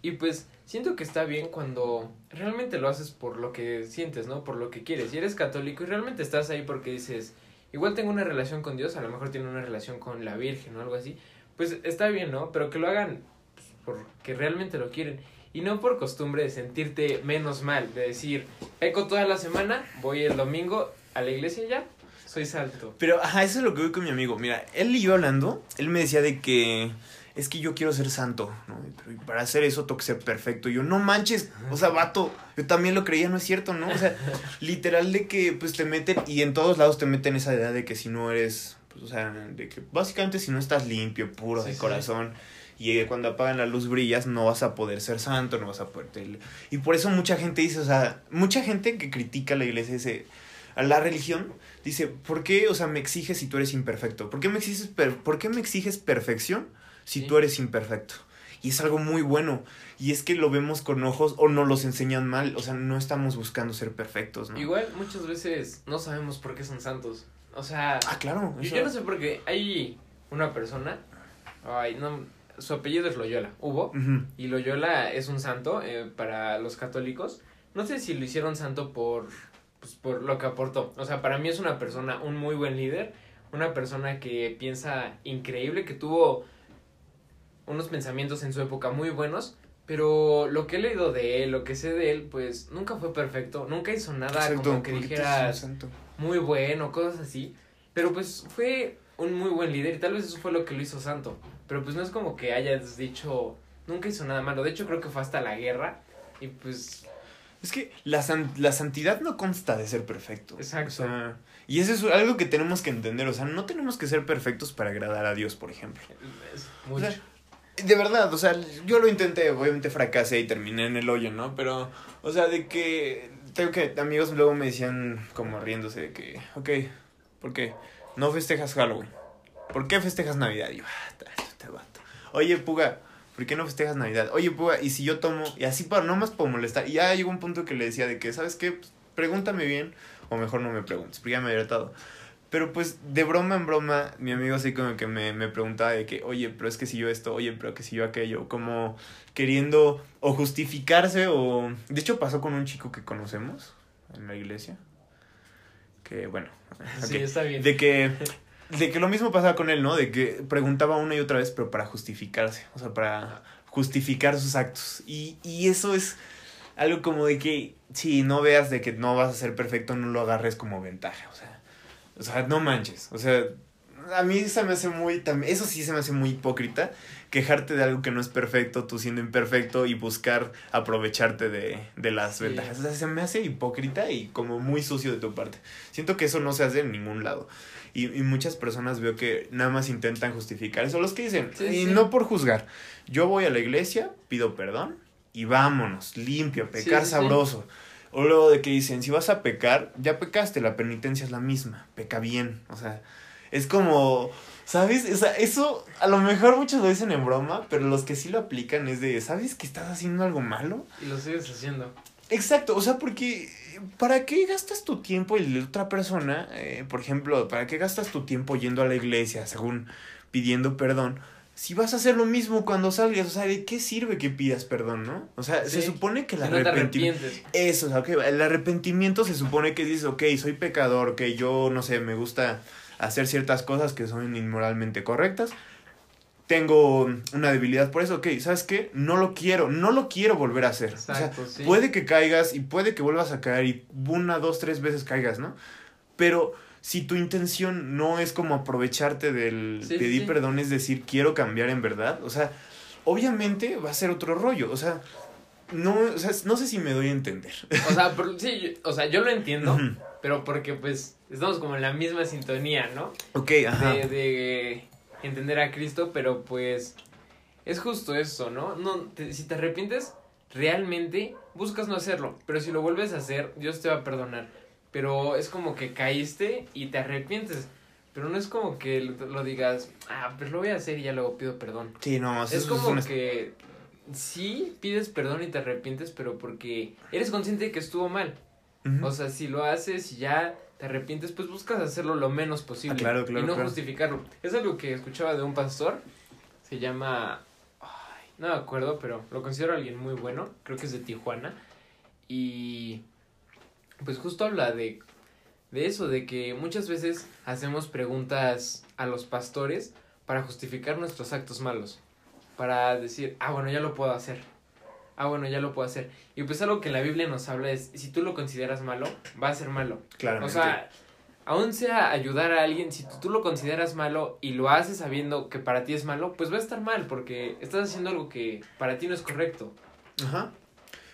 Y pues siento que está bien cuando realmente lo haces por lo que sientes, ¿no? Por lo que quieres. Y eres católico y realmente estás ahí porque dices, igual tengo una relación con Dios, a lo mejor tiene una relación con la Virgen o algo así. Pues está bien, ¿no? Pero que lo hagan pues, porque realmente lo quieren. Y no por costumbre de sentirte menos mal, de decir, peco toda la semana, voy el domingo a la iglesia ya, soy salto. Pero, ajá, eso es lo que voy con mi amigo. Mira, él y yo hablando, él me decía de que es que yo quiero ser santo, ¿no? Pero para hacer eso tengo que ser perfecto. Y yo, no manches, o sea, vato, yo también lo creía, no es cierto, ¿no? O sea, literal de que pues te meten, y en todos lados te meten esa idea de que si no eres, pues, o sea, de que básicamente si no estás limpio, puro Sí, de sí. corazón. Y eh, cuando apagan la luz brillas, no vas a poder ser santo, no vas a poder... Y por eso mucha gente dice, o sea, mucha gente que critica a la iglesia dice, a la religión, dice, ¿por qué, o sea, me exiges si tú eres imperfecto? ¿Por qué me exiges, per- ¿por qué me exiges perfección si Sí. tú eres imperfecto? Y es algo muy bueno. Y es que lo vemos con ojos o no los enseñan mal. O sea, no estamos buscando ser perfectos, ¿no? Igual muchas veces no sabemos por qué son santos. O sea, Ah, claro. yo, no sé por qué hay una persona, ay, no, su apellido es Loyola, hubo, y Loyola es un santo eh, para los católicos. No sé si lo hicieron santo por, pues, por lo que aportó. O sea, para mí es una persona, un muy buen líder, una persona que piensa increíble, que tuvo unos pensamientos en su época muy buenos, pero lo que he leído de él, lo que sé de él, pues nunca fue perfecto, nunca hizo nada Exacto, como que dijeras muy bueno, cosas así, pero pues fue un muy buen líder y tal vez eso fue lo que lo hizo santo, pero pues no es como que hayas dicho, nunca hizo nada malo, de hecho creo que fue hasta la guerra y pues Es que la, san- la santidad no consta de ser perfecto. Exacto. O sea, y eso es algo que tenemos que entender. O sea, no tenemos que ser perfectos para agradar a Dios, por ejemplo. es O mucho. sea, de verdad, o sea, yo lo intenté, obviamente fracasé y terminé en el hoyo, ¿no? Pero, o sea, de que, tengo que, amigos luego me decían como riéndose de que, ok, ¿por qué? No festejas Halloween. ¿Por qué festejas Navidad? Y yo, ah, ta- te vato. Oye, Puga, ¿por qué no festejas Navidad? Oye, Puga, ¿y si yo tomo? Y así para, no más por molestar. Y ya llegó un punto que le decía de que, ¿sabes qué? Pues, pregúntame bien o mejor no me preguntes, porque ya me había hartado. Pero pues de broma en broma, mi amigo así como que me, me preguntaba de que, oye, pero es que si yo esto, oye, pero que si yo aquello, como queriendo o justificarse o... De hecho pasó con un chico que conocemos en la iglesia. Que bueno, Sí, ok. está bien. de que... De que lo mismo pasaba con él, ¿no? De que preguntaba una y otra vez, pero para justificarse. O sea, para justificar sus actos. Y, y eso es algo como de que, si no veas de que no vas a ser perfecto, no lo agarres como ventaja. O sea, o sea no manches. O sea, a mí se me hace muy, eso sí se me hace muy hipócrita, quejarte de algo que no es perfecto, tú siendo imperfecto y buscar aprovecharte de, de las Sí. ventajas. O sea, se me hace hipócrita y como muy sucio de tu parte. Siento que eso no se hace en ningún lado. Y, y muchas personas veo que nada más intentan justificar eso. Los que dicen, Sí, y sí. no por juzgar, yo voy a la iglesia, pido perdón y vámonos, limpio, pecar Sí, sabroso. O luego de que dicen, si vas a pecar, ya pecaste, la penitencia es la misma, peca bien. O sea, es como, ¿sabes? O sea, eso a lo mejor muchos lo dicen en broma, pero los que sí lo aplican es de, ¿sabes que estás haciendo algo malo? Y lo sigues haciendo. Exacto, o sea, porque ¿para qué gastas tu tiempo y la otra persona, eh, por ejemplo, ¿para qué gastas tu tiempo yendo a la iglesia, según pidiendo perdón? Si vas a hacer lo mismo cuando salgas, o sea, ¿de qué sirve que pidas perdón, no? O sea, se supone que el Si no arrepentimiento... arrepientes. Eso, o sea, el arrepentimiento se supone que dices, ok, soy pecador, que yo, no sé, me gusta hacer ciertas cosas que son inmoralmente correctas. Tengo una debilidad por eso, ok, ¿sabes qué? No lo quiero, no lo quiero volver a hacer. Exacto, o sea, sí. puede que caigas y puede que vuelvas a caer y una, dos, tres veces caigas, ¿no? Pero si tu intención no es como aprovecharte del Sí, pedir sí. perdón, es decir, quiero cambiar en verdad, o sea, obviamente va a ser otro rollo, o sea, no, o sea, no sé si me doy a entender. O sea, por- sí, yo- o sea, yo lo entiendo, pero porque pues estamos como en la misma sintonía, ¿no? Ok, ajá. De, de entender a Cristo, pero pues es justo eso, ¿no? no te- si te arrepientes, realmente buscas no hacerlo, pero si lo vuelves a hacer, Dios te va a perdonar. Pero es como que caíste y te arrepientes. Pero no es como que lo, lo digas, ah, pues lo voy a hacer y ya luego pido perdón. Sí, no, Es eso como una- que sí pides perdón y te arrepientes, pero porque eres consciente de que estuvo mal. O sea, si lo haces y ya te arrepientes, pues buscas hacerlo lo menos posible. Ah, claro, claro, Y no claro. justificarlo. Es algo que escuchaba de un pastor. Se llama. ay, no me acuerdo, pero lo considero alguien muy bueno. Creo que es de Tijuana. Y. Pues justo habla de. De eso, de que muchas veces hacemos preguntas a los pastores para justificar nuestros actos malos. Para decir, ah, bueno, ya lo puedo hacer. Ah, bueno, ya lo puedo hacer. Y pues algo que la Biblia nos habla es, si tú lo consideras malo, va a ser malo. Claramente. O sea, aún sea ayudar a alguien, si tú, tú lo consideras malo y lo haces sabiendo que para ti es malo, pues va a estar mal porque estás haciendo algo que para ti no es correcto. Ajá.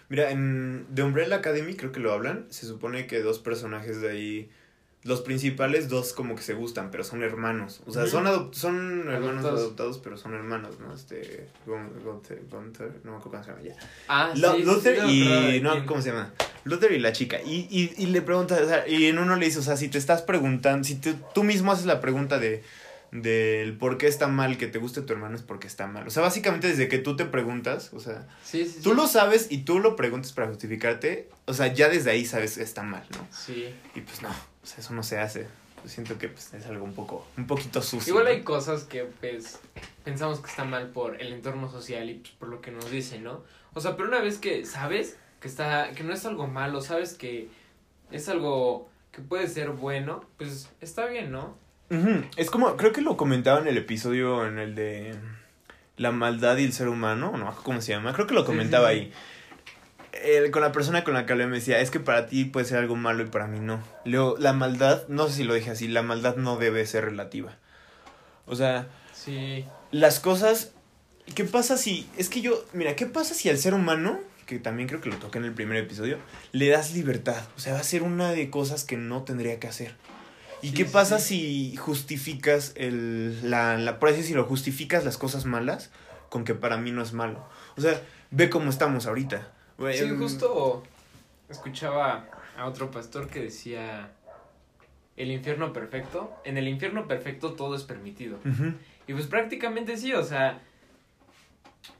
Mira, en The Umbrella Academy creo que lo hablan. Se supone que dos personajes de ahí. Los principales, dos como que se gustan, pero son hermanos. O sea, son, adop- son hermanos Adoptados. adoptados, pero son hermanos, ¿no? Este. Gun- Gunther, Gunther, no me acuerdo cómo se llama ya. Ah, Lo- sí, Luther sí, y. No. ¿cómo se llama? Luther y la chica. Y, y, y le pregunta, o sea, y en uno le dice, o sea, si te estás preguntando, si tú, tú mismo haces la pregunta de del por qué está mal que te guste tu hermano es porque está mal. O sea, básicamente desde que tú te preguntas, o sea, Sí, sí, sí. tú lo sabes y tú lo preguntas para justificarte, o sea, ya desde ahí sabes que está mal, ¿no? Sí. Y pues no, o sea, eso no se hace. Siento que pues, es algo un poco, un poquito sucio. Igual ¿no? hay cosas que pues pensamos que está mal por el entorno social y pues, por lo que nos dicen, ¿no? O sea, pero una vez que sabes que está que no es algo malo, sabes que es algo que puede ser bueno, pues está bien, ¿no? Es como, creo que lo comentaba en el episodio en el de la maldad y el ser humano, no cómo se llama, creo que lo comentaba ahí. El- con la persona con la que hablé me decía, es que para ti puede ser algo malo y para mí no. Luego, la maldad, no sé si lo dije así, la maldad no debe ser relativa. O sea, Sí. las cosas, ¿qué pasa si, es que yo, mira, ¿qué pasa si al ser humano, que también creo que lo toqué en el primer episodio, le das libertad? O sea, va a ser una de cosas que no tendría que hacer. ¿Y Sí, qué pasa sí. si justificas el, la, la, así decirlo, justificas las cosas malas con que para mí no es malo? O sea, ve cómo estamos ahorita. Sí, Em, justo escuchaba a otro pastor que decía el infierno perfecto, en el infierno perfecto todo es permitido. Y pues prácticamente sí, o sea,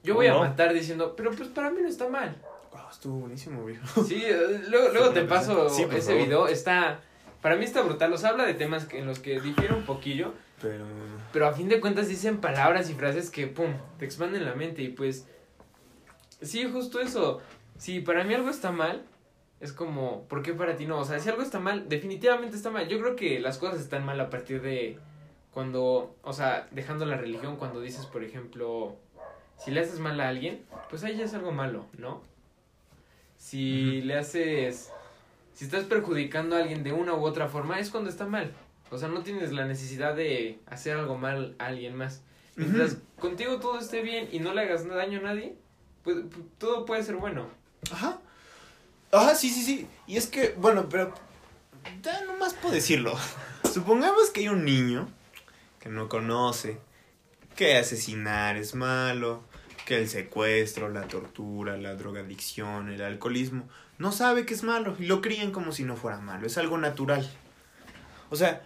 yo voy ¿Cómo a matar diciendo, pero pues para mí no está mal. Wow, estuvo buenísimo, viejo. Sí, eh, luego, luego te paso Sí, ese favor. video, está, para mí está brutal, o sea, habla de temas que- en los que difiere un poquillo, Pero... pero a fin de cuentas dicen palabras y frases que, pum, te expanden la mente y pues, sí, justo eso, si para mí algo está mal, es como, ¿por qué para ti no? O sea, si algo está mal, definitivamente está mal. Yo creo que las cosas están mal a partir de cuando, o sea, dejando la religión, cuando dices, por ejemplo, si le haces mal a alguien, pues ahí ya es algo malo, ¿no? Si le haces, si estás perjudicando a alguien de una u otra forma, es cuando está mal. O sea, no tienes la necesidad de hacer algo mal a alguien más. Mientras contigo todo esté bien y no le hagas daño a nadie, pues, pues todo puede ser bueno. Ajá. Ajá, sí, sí, sí. Y es que, bueno, pero ya nomás puedo decirlo. Supongamos que hay un niño que no conoce, que asesinar es malo, que el secuestro, la tortura, la drogadicción, el alcoholismo, no sabe que es malo y lo crían como si no fuera malo, es algo natural. O sea,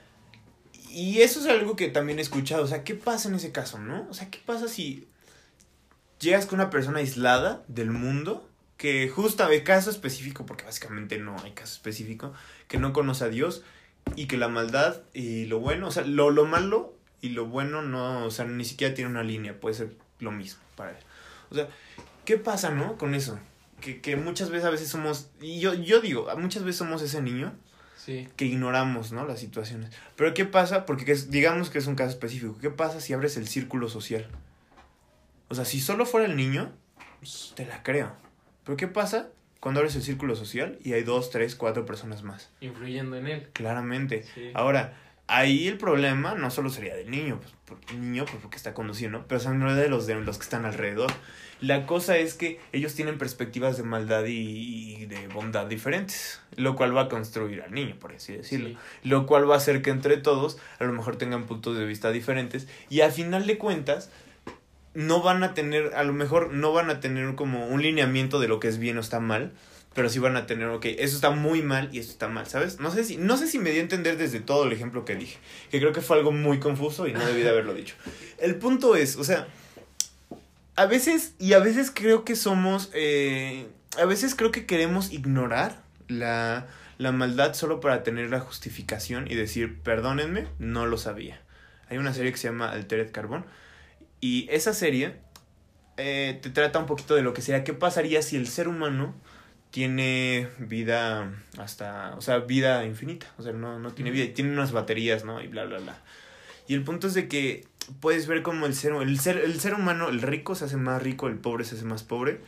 y eso es algo que también he escuchado, o sea, ¿qué pasa en ese caso, no? O sea, ¿qué pasa si llegas con una persona aislada del mundo que justo de caso específico, porque básicamente no hay caso específico, que no conoce a Dios y que la maldad y lo bueno, o sea, lo, lo malo y lo bueno no, o sea, ni siquiera tiene una línea, puede ser lo mismo para él. O sea, ¿qué pasa, no? Con eso. Que, que muchas veces a veces somos, y yo, yo digo, muchas veces somos ese niño Sí. que ignoramos, ¿no? Las situaciones. Pero ¿qué pasa? Porque digamos que es un caso específico. ¿Qué pasa si abres el círculo social? O sea, si solo fuera el niño, pues, te la creo. Pero ¿qué pasa cuando abres el círculo social y hay dos, tres, cuatro personas más? Influyendo en él. Claramente. Sí. Ahora, ahí el problema no solo sería del niño, pues, porque el niño, pues porque está conduciendo, pero son de los, de los que están alrededor. La cosa es que ellos tienen perspectivas de maldad y, y de bondad diferentes, lo cual va a construir al niño, por así decirlo. Sí. Lo cual va a hacer que entre todos a lo mejor tengan puntos de vista diferentes y al final de cuentas no van a tener, a lo mejor no van a tener como un lineamiento de lo que es bien o está mal, pero sí van a tener, ok, eso está muy mal y eso está mal, ¿sabes? No sé si, no sé si me di a entender desde todo el ejemplo que dije, que creo que fue algo muy confuso y no debí de haberlo dicho. El punto es, o sea, a veces, y a veces creo que somos, eh, a veces creo que queremos ignorar la, la maldad solo para tener la justificación y decir, perdónenme, no lo sabía. Hay una serie que se llama Altered Carbon y esa serie eh, te trata un poquito de lo que sería, qué pasaría si el ser humano tiene vida hasta, o sea, vida infinita, o sea, no, no tiene vida, y tiene unas baterías, ¿no? Y bla, bla, bla. Y el punto es de que puedes ver como el ser, el ser, el ser humano, el rico se hace más rico, el pobre se hace más pobre,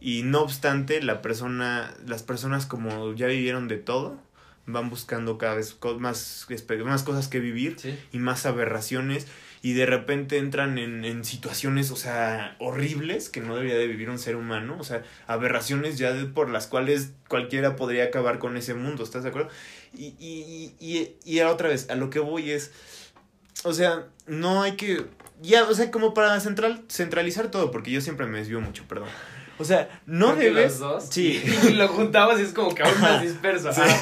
y no obstante, la persona, las personas como ya vivieron de todo, van buscando cada vez más, más cosas que vivir Sí. y más aberraciones y de repente entran en, en situaciones, o sea, horribles que no debería de vivir un ser humano, o sea, aberraciones ya de- por las cuales cualquiera podría acabar con ese mundo, ¿estás de acuerdo? Y, y, y, y, y otra vez, a lo que voy es, o sea, no hay que, ya, o sea, como para central, centralizar todo, porque yo siempre me desvío mucho, perdón. O sea, no Creo que debes... los dos. Sí. Y lo juntabas y es como que aún más disperso. Sí. Ah,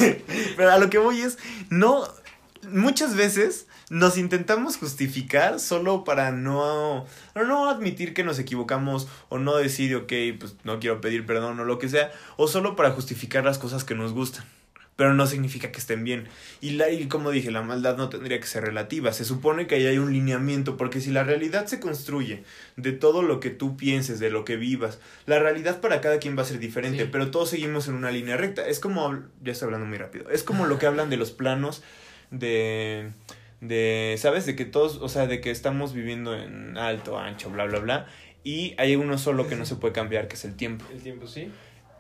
Pero a lo que voy es, no, muchas veces nos intentamos justificar solo para no, no admitir que nos equivocamos o no decir, ok, pues no quiero pedir perdón o lo que sea, o solo para justificar las cosas que nos gustan. Pero no significa que estén bien. Y, la, y como dije, la maldad no tendría que ser relativa. Se supone que ahí hay un lineamiento, porque si la realidad se construye de todo lo que tú pienses, de lo que vivas, la realidad para cada quien va a ser diferente, Sí. pero todos seguimos en una línea recta. Es como, ya estoy hablando muy rápido, es como lo que hablan de los planos de, de, ¿sabes? De que todos, o sea, de que estamos viviendo en alto, ancho, bla, bla, bla, y hay uno solo que no se puede cambiar, que es el tiempo. El tiempo sí.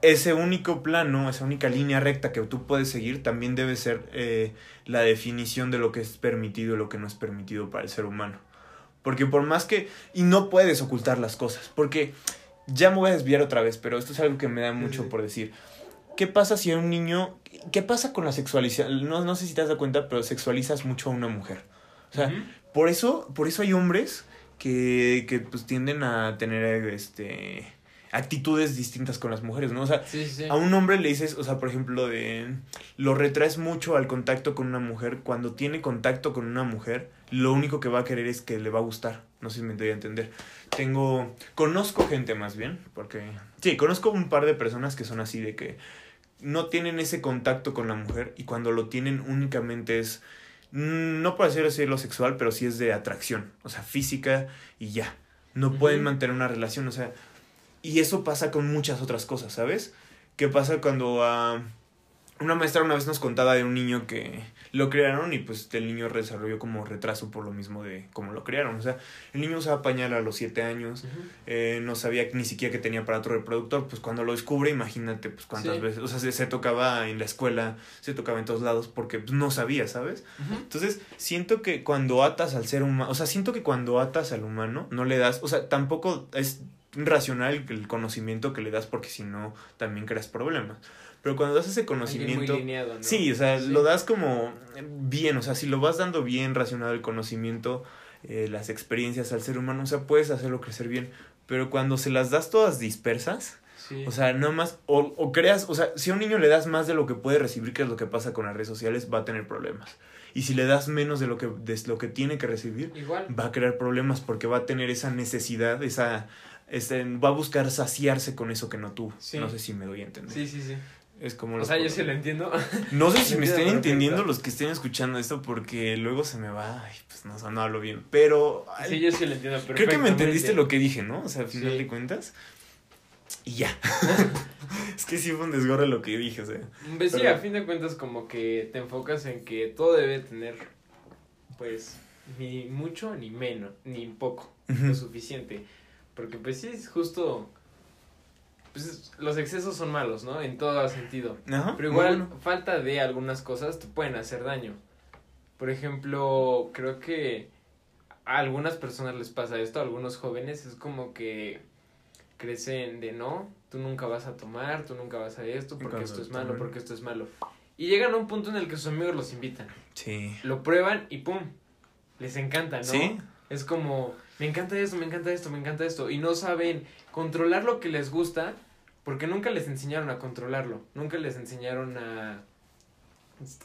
Ese único plano, esa única línea recta que tú puedes seguir, también debe ser eh, la definición de lo que es permitido y lo que no es permitido para el ser humano. Porque por más que... Y no puedes ocultar las cosas. Porque ya me voy a desviar otra vez, pero esto es algo que me da mucho Sí. por decir. ¿Qué pasa si a un niño... ¿Qué pasa con la sexualización? No, no sé si te das cuenta, pero sexualizas mucho a una mujer. O sea, por eso, por eso hay hombres que, que pues tienden a tener este actitudes distintas con las mujeres, ¿no? O sea, Sí, sí, sí. a un hombre le dices, o sea, por ejemplo, de lo retraes mucho al contacto con una mujer, cuando tiene contacto con una mujer, lo único que va a querer es que le va a gustar. No sé si me doy a entender. Tengo conozco gente más bien, porque sí, conozco un par de personas que son así de que no tienen ese contacto con la mujer y cuando lo tienen únicamente es mm, no por así decirlo sexual, pero sí es de atracción, o sea, física y ya. No pueden mantener una relación, o sea, y eso pasa con muchas otras cosas, ¿sabes? ¿Qué pasa cuando a una maestra una vez nos contaba de un niño que lo crearon y pues el niño desarrolló como retraso por lo mismo de cómo lo crearon. O sea, el niño usaba pañal a los siete años, eh, no sabía ni siquiera que tenía aparato reproductor, pues cuando lo descubre, imagínate pues cuántas Sí. veces, o sea, se, se tocaba en la escuela, se tocaba en todos lados porque pues, no sabía, ¿sabes? Entonces, siento que cuando atas al ser humano, o sea, siento que cuando atas al humano, no le das, o sea, tampoco es racional el conocimiento que le das porque si no, también creas problemas. Pero cuando das ese conocimiento... muy lineado, ¿no? Sí, o sea, Sí. lo das como bien, o sea, si lo vas dando bien racionado el conocimiento, eh, las experiencias al ser humano, o sea, puedes hacerlo crecer bien. Pero cuando se las das todas dispersas, Sí. o sea, no más, o, o creas, o sea, si a un niño le das más de lo que puede recibir, que es lo que pasa con las redes sociales, va a tener problemas. Y si le das menos de lo que, de lo que tiene que recibir, Igual. va a crear problemas porque va a tener esa necesidad, esa, ese- va a buscar saciarse con eso que no tuvo. Sí. No sé si me doy a entender. Sí, sí, sí. Es como O sea, yo sí lo entiendo. No sé si me estén entendiendo los que estén escuchando esto porque luego se me va, ay, pues no, no hablo bien, pero ay, Sí, yo sí lo entiendo creo que me entendiste lo que dije, ¿no? O sea, al final Sí. de cuentas. Y ya. es que sí fue un desgorre lo que dije, o sea. Pues sí, a fin de cuentas como que te enfocas en que todo debe tener, pues, ni mucho ni menos, ni poco, Ujú. lo suficiente. Porque pues sí, es justo, pues es- los excesos son malos, ¿no? En todo sentido. Ajá, Pero igual, bueno. falta de algunas cosas te pueden hacer daño. Por ejemplo, creo que a algunas personas les pasa esto, a algunos jóvenes es como que crecen de no, tú nunca vas a tomar, tú nunca vas a esto, porque Cuando esto es malo, porque esto es malo. Y llegan a un punto en el que sus amigos los invitan, Sí. lo prueban y pum, les encanta, ¿no? ¿Sí? Es como, me encanta esto, me encanta esto, me encanta esto. Y no saben controlar lo que les gusta porque nunca les enseñaron a controlarlo. Nunca les enseñaron a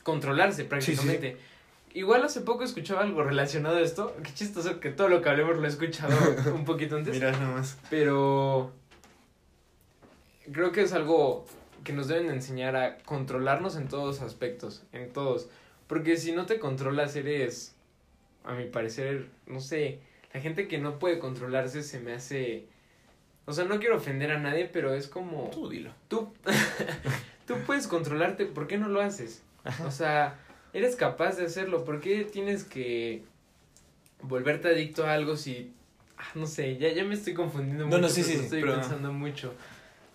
controlarse prácticamente. Igual hace poco escuchaba algo relacionado a esto. Qué chistoso que todo lo que hablemos lo he escuchado un poquito antes. Mira nomás. Pero creo que es algo que nos deben de enseñar a controlarnos en todos aspectos, en todos. Porque si no te controlas eres, a mi parecer, no sé, la gente que no puede controlarse se me hace... O sea, no quiero ofender a nadie, pero es como... Tú dilo. Tú, tú puedes controlarte, ¿por qué no lo haces? O sea, eres capaz de hacerlo, ¿por qué tienes que volverte adicto a algo si... ah, no sé, ya, ya me estoy confundiendo No, mucho. no, sí, sí, sí, Estoy pero- pensando mucho.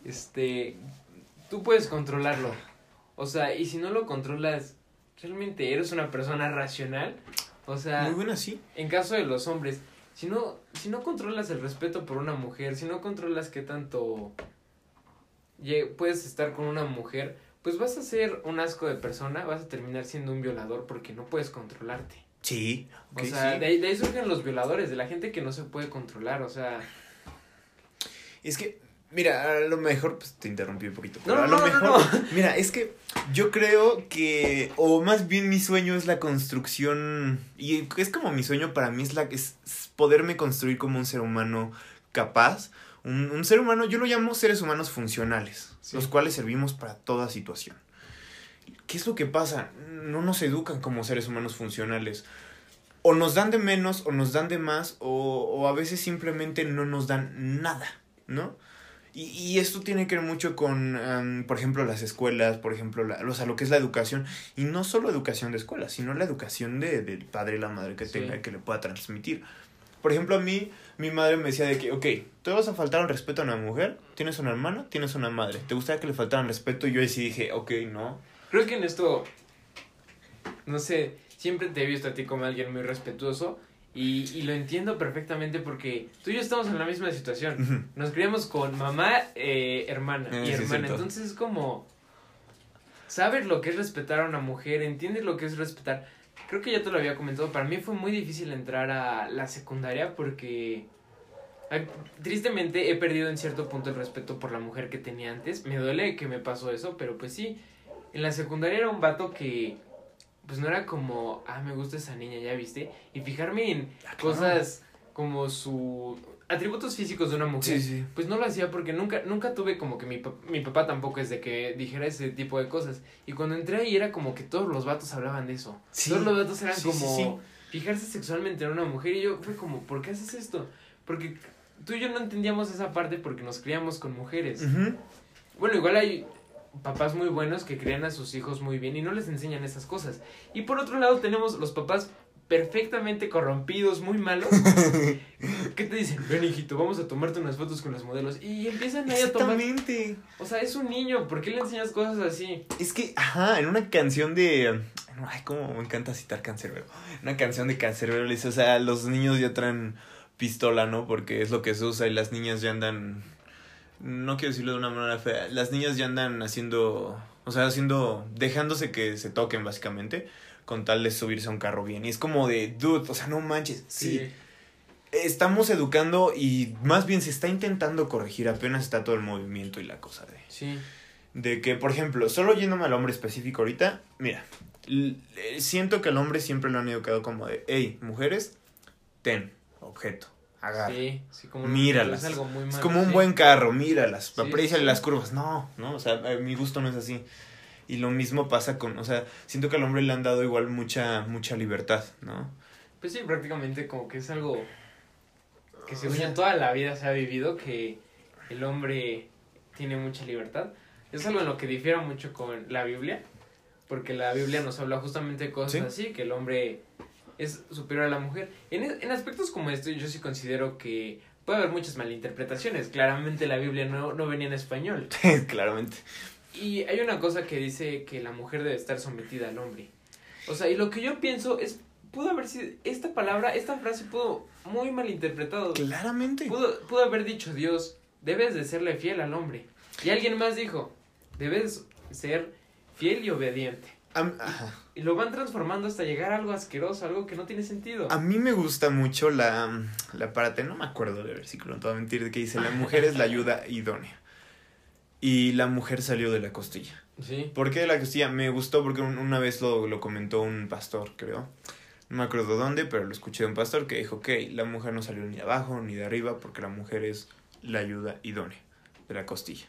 Este, tú puedes controlarlo. O sea, y si no lo controlas, ¿realmente eres una persona racional? O sea, Muy buena, sí. en caso de los hombres, si no, si no controlas el respeto por una mujer, si no controlas qué tanto puedes estar con una mujer, pues vas a ser un asco de persona, vas a terminar siendo un violador porque no puedes controlarte. Sí. O ok, sea, sí. de, ahí, de ahí surgen los violadores, de la gente que no se puede controlar, o sea... Es que, mira, a lo mejor, pues te interrumpí un poquito. Pero No, a lo no, no, mejor, mira, es que yo creo que, o más bien mi sueño es la construcción, y es como mi sueño para mí, es, la, es es poderme construir como un ser humano capaz. Un, un ser humano, yo lo llamo seres humanos funcionales, Sí. los cuales servimos para toda situación. ¿Qué es lo que pasa? No nos educan como seres humanos funcionales. O nos dan de menos, o nos dan de más, o, o a veces simplemente no nos dan nada, ¿no? Y, y esto tiene que ver mucho con, am, por ejemplo, las escuelas, por ejemplo, la, o sea, lo que es la educación. Y no solo educación de escuela, sino la educación de, del padre y la madre que tenga y que le pueda transmitir. Por ejemplo, a mí, mi madre me decía de que, ok, ¿tú vas a faltar al respeto a una mujer? ¿Tienes una hermana? ¿Tienes una madre? ¿Te gustaría que le faltaran respeto? Y yo ahí sí dije, ok, no. Creo que en esto, no sé, siempre te he visto a ti como alguien muy respetuoso y, y lo entiendo perfectamente porque tú y yo estamos en la misma situación. Nos criamos con mamá, eh, hermana Eh, y sí, hermana. Entonces es como. Sabes lo que es respetar a una mujer, entiendes lo que es respetar. Creo que ya te lo había comentado. Para mí fue muy difícil entrar a la secundaria porque. ay, Tristemente he perdido en cierto punto el respeto por la mujer que tenía antes. Me duele que me pasó eso, pero pues sí. En la secundaria era un vato que. Pues no era como, ah, me gusta esa niña, ya viste. Y fijarme en Ah, claro. cosas como su. atributos físicos de una mujer. Sí, sí. Pues no lo hacía porque nunca, nunca tuve como que mi, mi papá tampoco es de que dijera ese tipo de cosas. Y cuando entré ahí era como que todos los vatos hablaban de eso. Sí. Todos los vatos eran como fijarse sexualmente en una mujer. Y yo fue como, ¿por qué haces esto? Porque tú y yo no entendíamos esa parte porque nos criamos con mujeres. Bueno, igual hay papás muy buenos que crían a sus hijos muy bien y no les enseñan esas cosas. Y por otro lado tenemos los papás perfectamente corrompidos, muy malos. ¿Qué te dicen? Ven, hijito, vamos a tomarte unas fotos con los modelos. Y empiezan ahí a tomar. Exactamente. O sea, es un niño, ¿por qué le enseñas cosas así? Es que, ajá, en una canción de. Ay, cómo me encanta citar Cancerbero. Una canción de Cancerbero le dice, o sea, los niños ya traen pistola, ¿no? Porque es lo que se usa y las niñas ya andan. No quiero decirlo de una manera fea. Las niñas ya andan haciendo. O sea, haciendo. dejándose que se toquen, básicamente. Con tal de subirse a un carro bien. Y es como de, dude, o sea, no manches. sí estamos educando y más bien se está intentando corregir, apenas está todo el movimiento y la cosa de... Sí. De que, por ejemplo, solo yéndome al hombre específico ahorita, mira, siento que al hombre siempre lo han educado como de, hey, mujeres, ten, objeto, agarra. Sí, sí, como míralas. Es, algo muy malo, es como un sí. buen carro, míralas, sí. las curvas. No, no, o sea, a mi gusto no es así. Y lo mismo pasa con, o sea, siento que al hombre le han dado igual mucha, mucha libertad, ¿no? Pues sí, prácticamente como que es algo que O según sea- yo toda la vida se ha vivido, que el hombre tiene mucha libertad. Es algo en lo que difiere mucho con la Biblia, porque la Biblia nos habla justamente de cosas Sí. así, que el hombre es superior a la mujer. En, en aspectos como este yo sí considero que puede haber muchas malinterpretaciones. Claramente la Biblia no, no venía en español. Claramente. Y hay una cosa que dice que la mujer debe estar sometida al hombre. O sea, y lo que yo pienso es, pudo haber sido, esta palabra, esta frase pudo muy malinterpretado. Claramente. Pudo, pudo haber dicho Dios, debes de serle fiel al hombre. Y alguien más dijo, debes ser fiel y obediente. Y lo van transformando hasta llegar a algo asqueroso, algo que no tiene sentido. A mí me gusta mucho la, la parte, no me acuerdo del versículo, no te voy a mentir, que dice, la mujer es la ayuda idónea. Y la mujer salió de la costilla. Sí. ¿Por qué de la costilla? Me gustó porque un- una vez lo, lo comentó un pastor, creo. No me acuerdo dónde, pero lo escuché de un pastor que dijo, ok, la mujer no salió ni de abajo ni de arriba porque la mujer es la ayuda idónea de la costilla.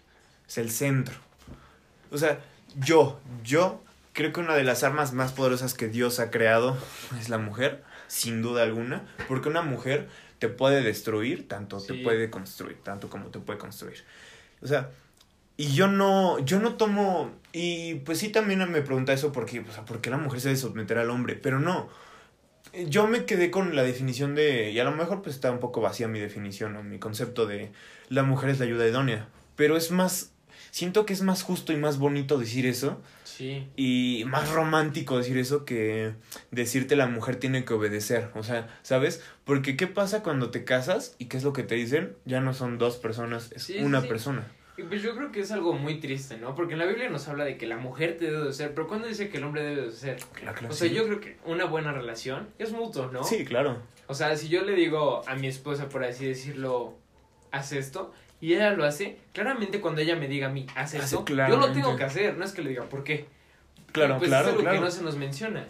Es el centro. O sea, yo, yo creo que una de las armas más poderosas que Dios ha creado es la mujer, sin duda alguna, porque una mujer te puede destruir, tanto te puede construir, tanto como te puede construir. O sea, y yo no, yo no tomo, y pues sí también me pregunta eso porque, o sea, ¿por qué la mujer se debe someter al hombre? Pero no, yo me quedé con la definición de, y a lo mejor pues está un poco vacía mi definición o mi concepto de la mujer es la ayuda idónea, pero es más, siento que es más justo y más bonito decir eso Sí. y más romántico decir eso que decirte la mujer tiene que obedecer, o sea, ¿sabes? Porque ¿qué pasa cuando te casas y qué es lo que te dicen? Ya no son dos personas, es Sí, una sí. persona. Y pues yo creo que es algo muy triste, ¿no? Porque en la Biblia nos habla de que la mujer te debe de ser, pero ¿cuándo dice que el hombre debe de ser? Claro, claro, O sea, sí. yo creo que una buena relación es mutuo, ¿no? Sí, claro. O sea, si yo le digo a mi esposa, por así decirlo, haz esto, y ella lo hace, claramente cuando ella me diga a mí, haz Hace esto, yo lo tengo que hacer, no es que le diga, ¿por qué? Claro, pues claro, es algo claro. que no se nos menciona.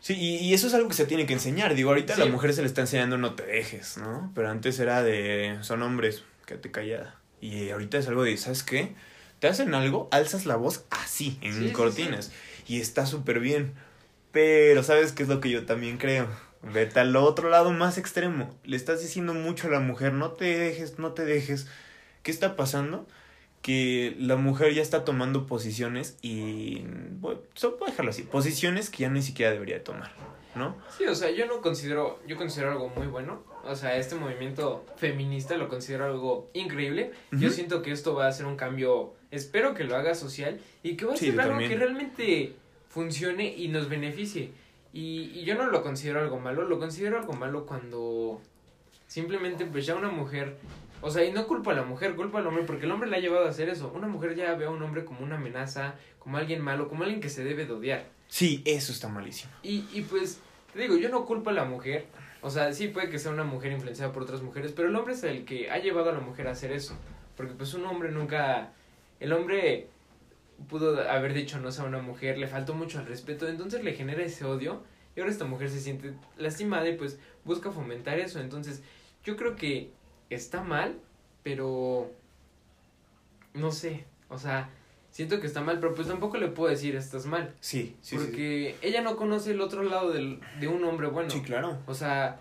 Sí, y, y eso es algo que se tiene que enseñar. Digo, ahorita a Sí. la mujer se le está enseñando no te dejes, ¿no? Pero antes era de, son hombres, quédate callada. Y ahorita es algo de, ¿sabes qué? Te hacen algo, alzas la voz así, en Sí, sí, cortinas. Y está súper bien. Pero, ¿sabes qué es lo que yo también creo? Vete al otro lado más extremo. Le estás diciendo mucho a la mujer, no te dejes, no te dejes. ¿Qué está pasando? Que la mujer ya está tomando posiciones y... Bueno, solo puedo dejarlo así. Posiciones que ya ni siquiera debería de tomar, ¿no? Sí, o sea, yo no considero, yo considero algo muy bueno. O sea, este movimiento feminista lo considero algo increíble. Yo siento que esto va a hacer un cambio, espero que lo haga social y que va a ser algo también. que realmente funcione y nos beneficie. Y, y yo no lo considero algo malo, lo considero algo malo cuando simplemente pues ya una mujer, o sea, y no culpa a la mujer, culpa al hombre, porque el hombre le ha llevado a hacer eso. Una mujer ya ve a un hombre como una amenaza, como alguien malo, como alguien que se debe de odiar. Sí, eso está malísimo. Y, y pues, te digo, yo no culpo a la mujer. O sea, sí puede que sea una mujer influenciada por otras mujeres, pero el hombre es el que ha llevado a la mujer a hacer eso. Porque pues un hombre nunca... El hombre pudo haber dicho no a una mujer, le faltó mucho al respeto, entonces le genera ese odio. Y ahora esta mujer se siente lastimada y pues busca fomentar eso. Entonces, yo creo que está mal, pero... No sé, o sea, siento que está mal, pero pues tampoco le puedo decir estás mal. Sí, sí. Porque ella no conoce el otro lado del, de un hombre bueno. Sí, claro. O sea,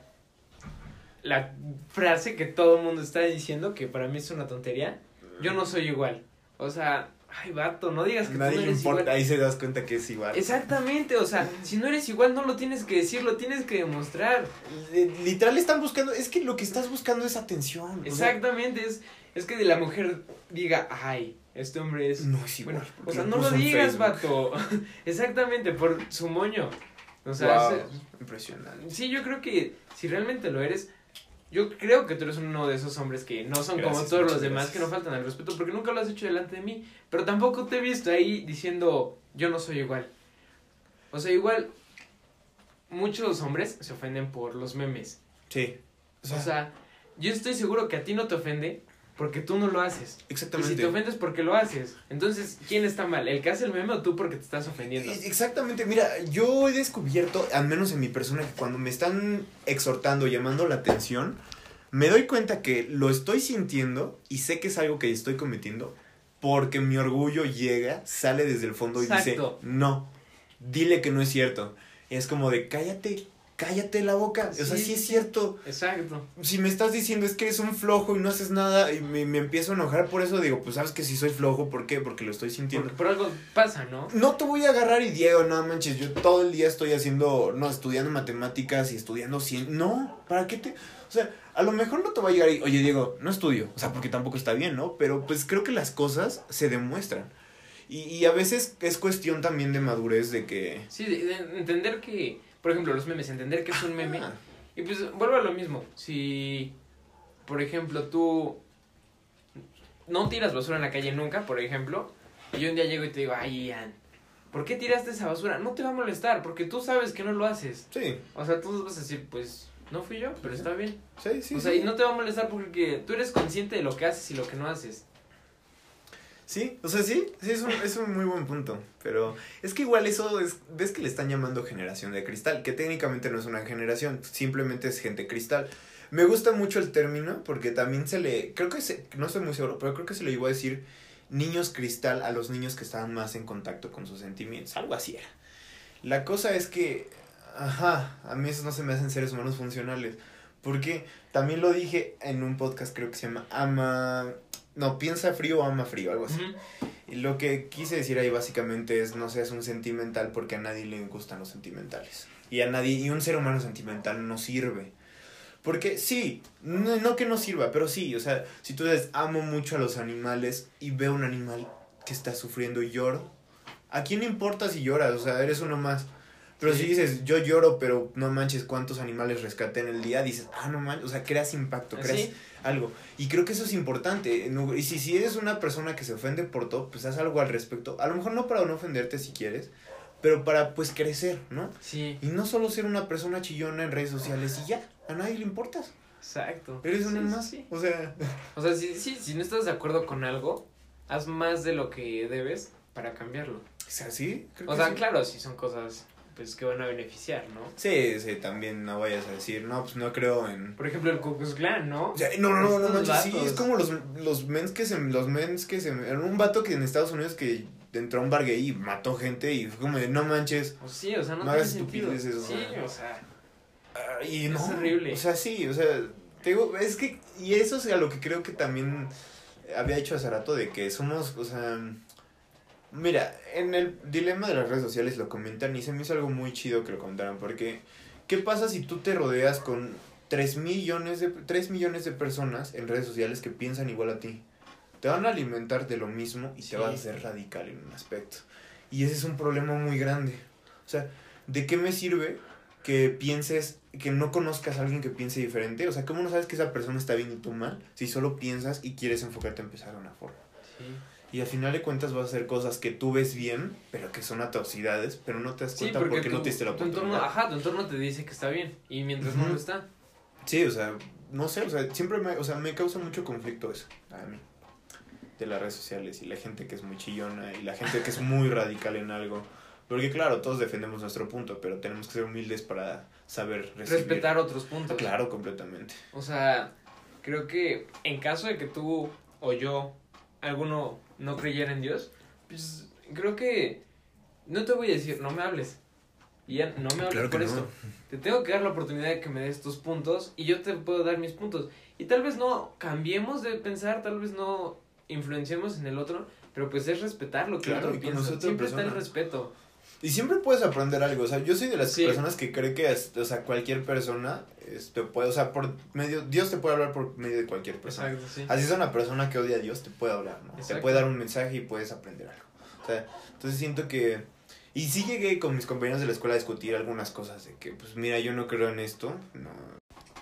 la frase que todo el mundo está diciendo, que para mí es una tontería, yo no soy igual. O sea, ay, vato, no digas que Nadie tú no le eres importa, igual. ahí se das cuenta que es igual. Exactamente, o sea, si no eres igual no lo tienes que decir, lo tienes que demostrar. Li- Literal están buscando, es que lo que estás buscando es atención. o sea, Exactamente, es, es que la mujer diga, ay, este hombre es... no es igual. Bueno, o sea, no lo digas, vato. Exactamente, por su moño. O sea, Wow, impresionante. sí, yo creo que si realmente lo eres, yo creo que tú eres uno de esos hombres que no son como todos los demás gracias. que no faltan al respeto, porque nunca lo has hecho delante de mí, pero tampoco te he visto ahí diciendo, yo no soy igual. O sea, igual, muchos hombres se ofenden por los memes. Sí. O sea, yo estoy seguro que a ti no te ofende porque tú no lo haces. Y exactamente. si te ofendes porque lo haces. Entonces, ¿quién está mal? ¿El que hace el meme o tú porque te estás ofendiendo? Exactamente, mira, yo he descubierto, al menos en mi persona, que cuando me están exhortando, llamando la atención, me doy cuenta que lo estoy sintiendo y sé que es algo que estoy cometiendo porque mi orgullo llega, sale desde el fondo y Exacto. dice, no, dile que no es cierto. Y es como de, cállate, cállate la boca. o sea, Sí, sí es sí. cierto. Exacto. Si me estás diciendo es que eres un flojo y no haces nada y me, me empiezo a enojar por eso, digo, pues sabes que si soy flojo, ¿por qué? Porque lo estoy sintiendo. Porque por algo pasa, ¿no? No te voy a agarrar y Diego, no manches, yo todo el día estoy haciendo, no, estudiando matemáticas y estudiando cien. No, ¿para qué te...? O sea, a lo mejor no te va a llegar y, oye Diego, no estudio, o sea, porque tampoco está bien, ¿no? Pero pues creo que las cosas se demuestran. Y, y a veces es cuestión también de madurez de que... Sí, de, de entender que, por ejemplo, los memes, entender que es un meme. Ah, Y pues vuelvo a lo mismo. Si, por ejemplo, tú no tiras basura en la calle nunca, por ejemplo, y yo un día llego y te digo, ay, Ian, ¿por qué tiraste esa basura? No te va a molestar, porque tú sabes que no lo haces. sí, O sea, tú vas a decir, pues, no fui yo, pero está bien. sí, sí. o sea, sí. y no te va a molestar porque tú eres consciente de lo que haces y lo que no haces. Sí, o sea, sí, sí, es un, es un muy buen punto. Pero es que igual eso es, ves que le están llamando generación de cristal, que técnicamente no es una generación, simplemente es gente cristal. Me gusta mucho el término porque también se le, creo que se, no estoy muy seguro, pero creo que se le iba a decir niños cristal a los niños que estaban más en contacto con sus sentimientos, algo así era. La cosa es que, ajá, a mí esos no se me hacen seres humanos funcionales, porque también lo dije en un podcast creo que se llama Ama, no, piensa frío o ama frío, algo así. Y lo que quise decir ahí básicamente es no seas un sentimental porque a nadie le gustan los sentimentales. Y a nadie, y un ser humano sentimental no sirve. Porque sí, no, no que no sirva, pero sí, o sea, si tú dices amo mucho a los animales y veo un animal que está sufriendo y lloro, ¿a quién le importa si lloras? O sea, eres uno más. Pero Sí. si dices, yo lloro, pero no manches cuántos animales rescaté en el día, dices, ah, no manches, o sea, creas impacto, creas Sí. algo. Y creo que eso es importante. Y si, si eres una persona que se ofende por todo, pues haz algo al respecto. A lo mejor no para no ofenderte si quieres, pero para pues crecer, ¿no? Sí, Y no solo ser una persona chillona en redes sociales y ya, a nadie le importas. exacto. Eres uno sí, más. sí. O sea, O sea, si, si, si no estás de acuerdo con algo, haz más de lo que debes para cambiarlo. ¿es así? Creo O sea, sí. claro, si son cosas pues que van a beneficiar, ¿no? Sí, sí, también no vayas a decir, no, pues no creo en... Por ejemplo, el Ku Klux Klan, ¿no? O sea, no, no, no, no, manches, sí, es como los, los mens que se, los mens que se, era un vato que en Estados Unidos que entró a un bar gay y mató gente y fue como de, no manches, O sí, o sea, no, No tiene hagas sentido. estupideces, o Sí, o sea, Ah, Es no, horrible. O sea, sí, o sea, te digo, es que, y eso es a lo que creo que también había dicho hace rato de que somos, o sea, mira, en el dilema de las redes sociales lo comentan y se me hizo algo muy chido que lo comentaran, porque, ¿qué pasa si tú te rodeas con 3 millones de, 3 millones de personas en redes sociales que piensan igual a ti? Te van a alimentar de lo mismo y Sí. te vas a hacer radical en un aspecto. Y ese es un problema muy grande. O sea, ¿de qué me sirve que pienses, que no conozcas a alguien que piense diferente? O sea, ¿cómo no sabes que esa persona está bien y tú mal? Si solo piensas y quieres enfocarte a empezar de una forma. sí. Y al final de cuentas vas a hacer cosas que tú ves bien, pero que son atrocidades, pero no te das Sí, cuenta porque, porque, no te diste la tu entorno, oportunidad. ajá, tu entorno te dice que está bien y mientras no lo está. Sí, o sea, no sé, o sea, siempre me, o sea, me causa mucho conflicto eso a mí. De las redes sociales y la gente que es muy chillona y la gente que es muy radical en algo. Porque claro, todos defendemos nuestro punto, pero tenemos que ser humildes para saber recibir. Respetar otros puntos. Claro, completamente. O sea, creo que en caso de que tú o yo, alguno no creyera en Dios, pues creo que no te voy a decir, no me hables. Y ya no me hables Claro por no. esto. Te tengo que dar la oportunidad de que me des tus puntos y yo te puedo dar mis puntos. Y tal vez no cambiemos de pensar, tal vez no influenciemos en el otro, Pero pues es respetar lo que Claro, otro y piensa. Siempre está el persona. respeto. Y siempre puedes aprender algo, o sea, yo soy de las Sí. personas que cree que, este, o sea, cualquier persona, este, puede, o sea, por medio, Dios te puede hablar por medio de cualquier persona. Exacto, sí. Así es una persona que odia a Dios, te puede hablar, ¿no? Te puede dar un mensaje y puedes aprender algo. O sea, entonces siento que... Y sí llegué con mis compañeros de la escuela a discutir algunas cosas de que, pues mira, yo no creo en esto, no.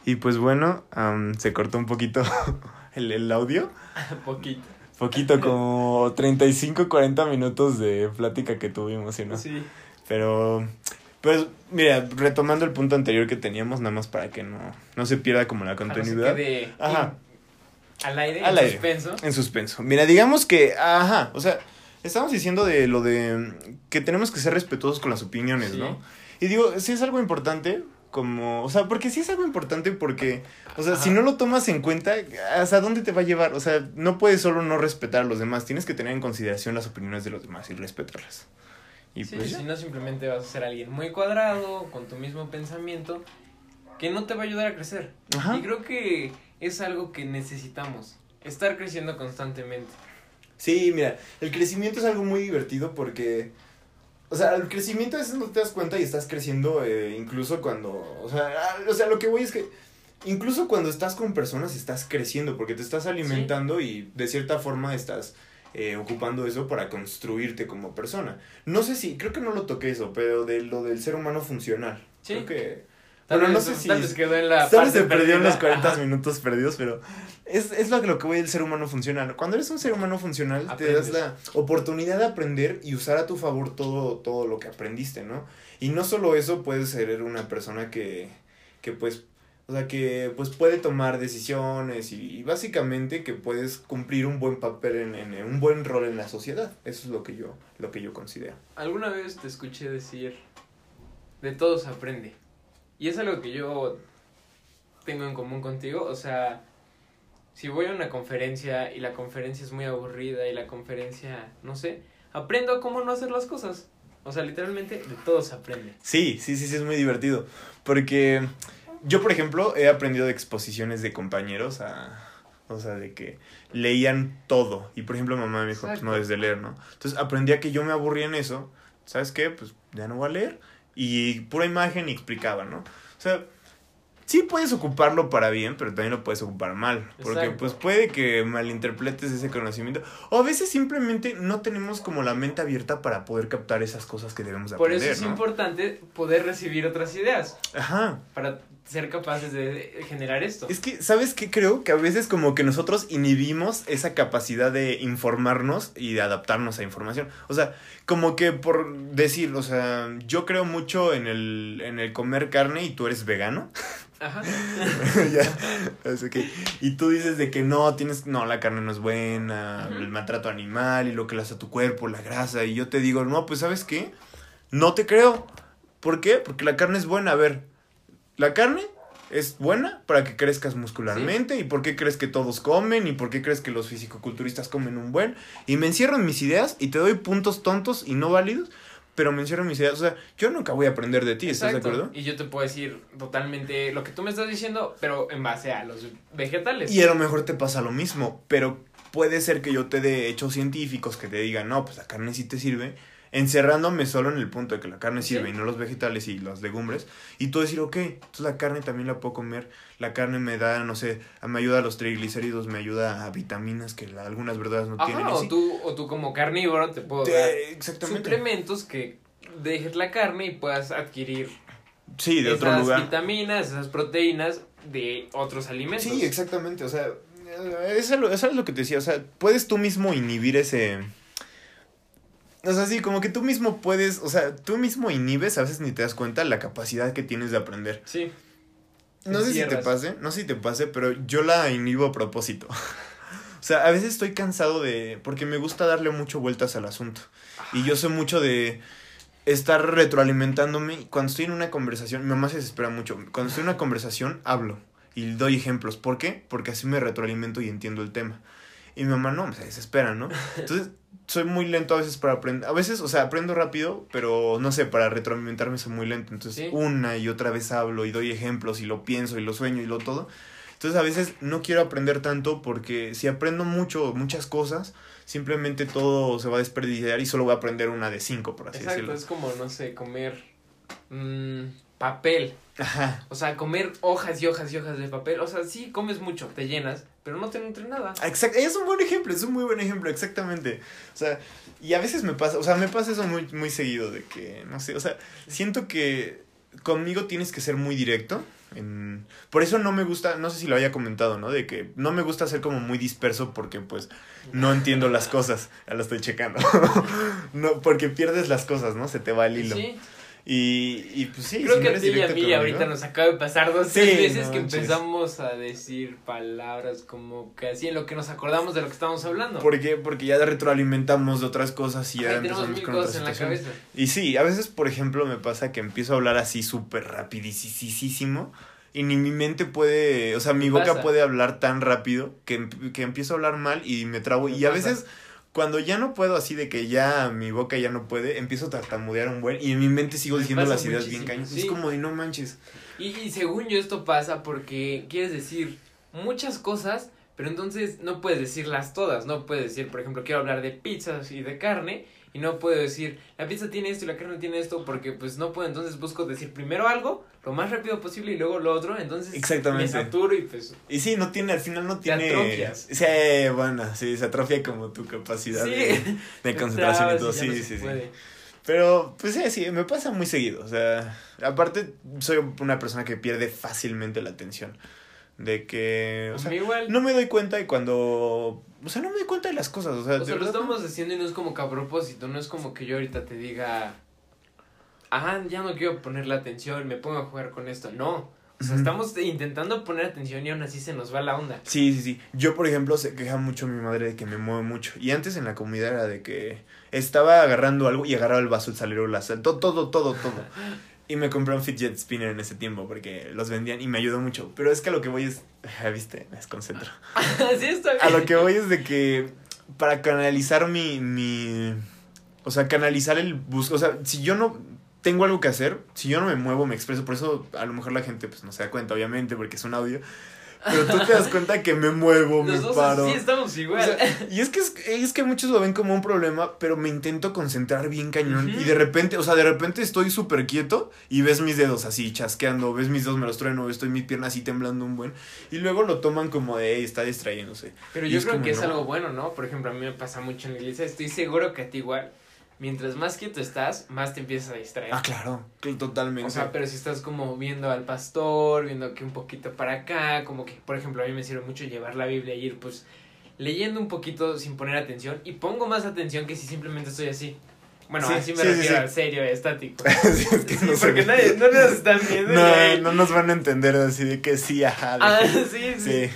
Y pues bueno, am, se cortó un poquito el, el audio. Poquito. Poquito, como 35, 40 minutos de plática que tuvimos, ¿sí, no? Sí. Pero, pues, mira, retomando el punto anterior que teníamos, nada más para que no, no se pierda como la continuidad. Quede Ajá. al aire, Al en aire. suspenso. En suspenso. Mira, digamos que, ajá, o sea, estamos diciendo de lo de que tenemos que ser respetuosos con las opiniones, Sí. ¿no? Y digo, sí es algo importante, como, o sea, porque sí es algo importante porque, o sea, Ajá. si no lo tomas en cuenta, ¿hasta dónde te va a llevar? O sea, no puedes solo no respetar a los demás, tienes que tener en consideración las opiniones de los demás y respetarlas. Y sí, pues si no simplemente vas a ser alguien muy cuadrado, con tu mismo pensamiento, que no te va a ayudar a crecer. Ajá. Y creo que es algo que necesitamos, estar creciendo constantemente. Sí, mira, el crecimiento es algo muy divertido porque, o sea, el crecimiento a veces no te das cuenta y estás creciendo eh, incluso cuando, o sea, o sea, lo que voy es que incluso cuando estás con personas estás creciendo porque te estás alimentando y de cierta forma estás eh, ocupando eso para construirte como persona. No sé si, creo que no lo toqué eso, pero de lo del ser humano funcional. Sí. Creo que... Tal Bueno, no vez- sé si... vez quedó en la Tal vez se perdió en los perdida. 40 Ajá. minutos perdidos, pero es, es lo, que- lo que voy del ser humano funcional. Cuando eres un ser humano funcional, te das la oportunidad de aprender y usar a tu favor todo, todo lo que aprendiste, ¿no? Y no solo eso, puedes ser una persona que, que pues, o sea, que pues puede tomar decisiones y, y básicamente que puedes cumplir un buen papel en, en- en un buen rol en la sociedad. Eso es lo que yo, lo que yo considero. Alguna vez te escuché decir, de todo se aprende. Y es algo que yo tengo en común contigo. O sea, si voy a una conferencia y la conferencia es muy aburrida y la conferencia, no sé, aprendo cómo no hacer las cosas. O sea, literalmente de todo se aprende. Sí, sí, sí, sí, es muy divertido. Porque yo, por ejemplo, he aprendido de exposiciones de compañeros a... O sea, de que leían todo. Y, por ejemplo, mamá me dijo, pues no Exacto. debes de leer, ¿no? Entonces, aprendí a que yo me aburría en eso. ¿Sabes qué? Pues ya no voy a leer. Y pura imagen y explicaba, ¿no? O sea, sí puedes ocuparlo para bien, pero también lo puedes ocupar mal. Porque, Exacto. pues, puede que malinterpretes ese conocimiento. O a veces simplemente no tenemos como la mente abierta para poder captar esas cosas que debemos de Por aprender, eso es ¿no? importante poder recibir otras ideas Ajá. para ser capaces de generar esto. Es que, ¿sabes qué? Creo que a veces como que nosotros inhibimos esa capacidad de informarnos y de adaptarnos a información. O sea, como que por decir, o sea, yo creo mucho en el, en el comer carne y tú eres vegano. Ajá. ya, es ok. Y tú dices de que no, tienes, no, la carne no es buena, el maltrato animal y lo que le hace a tu cuerpo, la grasa. Y yo te digo, no, pues ¿sabes qué? No te creo. ¿Por qué? Porque la carne es buena. A ver, la carne es buena para que crezcas muscularmente. ¿Y por qué crees que todos comen? ¿Y por qué crees que los fisicoculturistas comen un buen? Y me encierro en mis ideas y te doy puntos tontos y no válidos. Pero me encierro en mis ideas. O sea, yo nunca voy a aprender de ti, ¿estás de acuerdo? Y yo te puedo decir totalmente lo que tú me estás diciendo, pero en base a los vegetales. Y a lo mejor te pasa lo mismo, pero puede ser que yo te dé hechos científicos que te digan, no, pues la carne sí te sirve, encerrándome solo en el punto de que la carne sirve Sí. y no los vegetales y las legumbres, y tú decir, ok, entonces la carne también la puedo comer, la carne me da, no sé, me ayuda a los triglicéridos, me ayuda a vitaminas que la- algunas verduras no tienen. Ajá, o sí. tú, o tú como carnívoro te puedo Te- dar exactamente. suplementos que dejes la carne y puedas adquirir Sí, de otro esas lugar. vitaminas, esas proteínas de otros alimentos. Sí, exactamente, o sea, Eso es, lo, eso es lo que te decía, o sea, puedes tú mismo inhibir ese... O sea, sí, como que tú mismo puedes, o sea, tú mismo inhibes, a veces ni te das cuenta la capacidad que tienes de aprender. Sí. No sé si te pase, no sé si te pase, pero yo la inhibo a propósito. o sea, a veces estoy cansado de... porque me gusta darle mucho vueltas al asunto. Y yo soy mucho de estar retroalimentándome. Cuando estoy en una conversación, mi mamá se desespera mucho. Cuando estoy en una conversación, hablo y doy ejemplos. ¿Por qué? Porque así me retroalimento y entiendo el tema. Y mi mamá no, se desespera, ¿no? Entonces, soy muy lento a veces para aprender. A veces, o sea, aprendo rápido, pero no sé, para retroalimentarme soy muy lento. Entonces, Sí. una y otra vez hablo y doy ejemplos y lo pienso y lo sueño y lo todo. Entonces a veces no quiero aprender tanto porque si aprendo mucho, muchas cosas, simplemente todo se va a desperdiciar y solo voy a aprender una de cinco, por así Exacto, decirlo. es como, no sé, comer mm, papel. Ajá. O sea, comer hojas y hojas y hojas de papel. O sea, sí, comes mucho, te llenas, pero no te nutre nada. Exacto, es un buen ejemplo, es un muy buen ejemplo, exactamente. O sea, y a veces me pasa, o sea, me pasa eso muy, muy seguido de que, no sé, o sea, siento que conmigo tienes que ser muy directo. En... Por eso no me gusta, no sé si lo haya comentado, ¿no? De que no me gusta ser como muy disperso porque pues no entiendo las cosas. Ya lo estoy checando. no, porque pierdes las cosas, ¿no? Se te va el hilo. Sí, Y, y pues sí. creo si no que a ti y a mí ahorita nos acaba de pasar dos Sí, veces no que manches. empezamos a decir palabras como que así en lo que nos acordamos de lo que estábamos hablando. ¿Por qué? Porque ya retroalimentamos de otras cosas y ya empezamos mil con cosas otras en la cabeza. Y sí, a veces, por ejemplo, me pasa que empiezo a hablar así súper rapidísimo y ni mi mente puede, o sea, mi boca pasa. puede hablar tan rápido que, que empiezo a hablar mal y me trabo. Me y a veces, cuando ya no puedo así de que ya mi boca ya no puede, empiezo a tartamudear un buen y en mi mente sigo Me diciendo las ideas bien cañas. sí. Es como de no manches. Y, y según yo esto pasa porque quieres decir muchas cosas, pero entonces no puedes decirlas todas. No puedes decir, por ejemplo, quiero hablar de pizzas y de carne y no puedo decir, la pizza tiene esto y la carne tiene esto porque pues no puedo. Entonces busco decir primero algo, lo más rápido posible y luego lo otro. Entonces Exactamente. me saturo y pues... Y sí, no tiene, al final no tiene... atrofias. Sí, bueno, sí, se atrofia como tu capacidad Sí. de, concentración y todo. Sí, no sí, sí. Pero, pues sí, sí, me pasa muy seguido. O sea, aparte, soy una persona que pierde fácilmente la atención. De que, o sea, igual. no me doy cuenta y cuando. O sea, no me doy cuenta de las cosas. O sea, O sea, lo estamos haciendo y no es como que a propósito, no es como que yo ahorita te diga, ah, ya no quiero ponerle atención, me pongo a jugar con esto. No. O sea, estamos intentando poner atención y aún así se nos va la onda. Sí, sí, sí. Yo, por ejemplo, se queja mucho mi madre de que me mueve mucho. Y antes en la comida era de que estaba agarrando algo y agarraba el vaso, el salero, la sal, todo, todo, todo, todo. Y me compré un fidget spinner en ese tiempo porque los vendían y me ayudó mucho. Pero es que a lo que voy es. ¿Viste? Me desconcentro. Así está bien. A lo que voy es de que para canalizar mi, mi o sea, canalizar el bus, o sea, si yo no tengo algo que hacer, si yo no me muevo, me expreso, por eso a lo mejor la gente pues no se da cuenta, obviamente, porque es un audio, pero tú te das cuenta que me muevo, me Los dos paro. sí estamos O igual. sea, y es que es, es que muchos lo ven como un problema, pero me intento concentrar bien cañón. Y de repente, o sea, de repente estoy súper quieto y ves mis dedos así chasqueando, ves mis dedos, me los trueno, estoy mis piernas así temblando un buen. Y luego lo toman como de, "Ey, está distrayéndose. Pero y yo creo como, que es no. algo bueno, ¿no? Por ejemplo, a mí me pasa mucho en la iglesia. Estoy seguro que a ti igual. Mientras más quieto estás, más te empiezas a distraer. Ah, claro, totalmente. O sea, pero si estás como viendo al pastor, viendo que un poquito para acá, como que, por ejemplo, a mí me sirve mucho llevar la Biblia y ir, pues, leyendo un poquito sin poner atención. Y pongo más atención que si simplemente estoy así. Bueno, Sí, así me sí, refiero sí. al serio, estático. Sí, es que Sí, no porque nadie, no nos están viendo. No, no nos van a entender así de que sí, ajá. de Ah, que- sí, sí.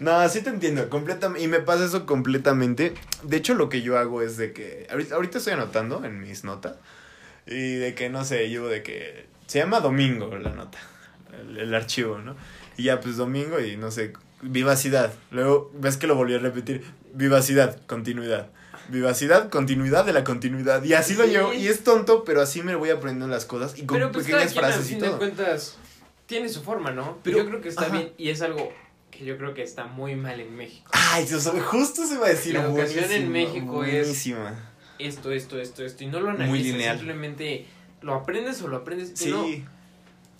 No, sí te entiendo, completamente. Y me pasa eso completamente. De hecho, lo que yo hago es de que. Ahorita, ahorita estoy anotando en mis notas. Y de que, no sé, yo de que. Se llama Domingo la nota. El, el archivo, ¿no? Y ya, pues domingo y no sé. Vivacidad. Luego, ves que lo volví a repetir. Vivacidad, continuidad. Vivacidad, continuidad de la continuidad. Y así lo llevo. Y es tonto, pero así me voy aprendiendo las cosas. Y con Pero pues cada pequeñas quien al frases y fin de todo. cuentas tiene su forma, ¿no? Pero- yo creo que está ajá. bien y es algo que yo creo que está muy mal en México. Ay, Dios, justo se va a decir. La educación en buenísima, México es- buenísima. Esto, esto, esto, esto y no lo Muy analizas, lineal. simplemente lo aprendes o lo aprendes Sí, no,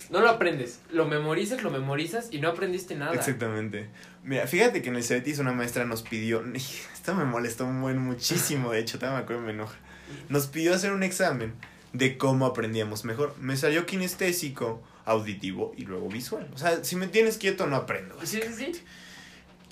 no lo aprendes, lo memorizas, lo memorizas y no aprendiste nada. exactamente. Mira, fíjate que en el CETIS una maestra nos pidió. Esto me molestó muchísimo, de hecho, todavía me acuerdo, me enoja. Nos pidió hacer un examen de cómo aprendíamos mejor. Me salió kinestésico, auditivo y luego visual. O sea, si me tienes quieto, no aprendo. Sí, sí, sí.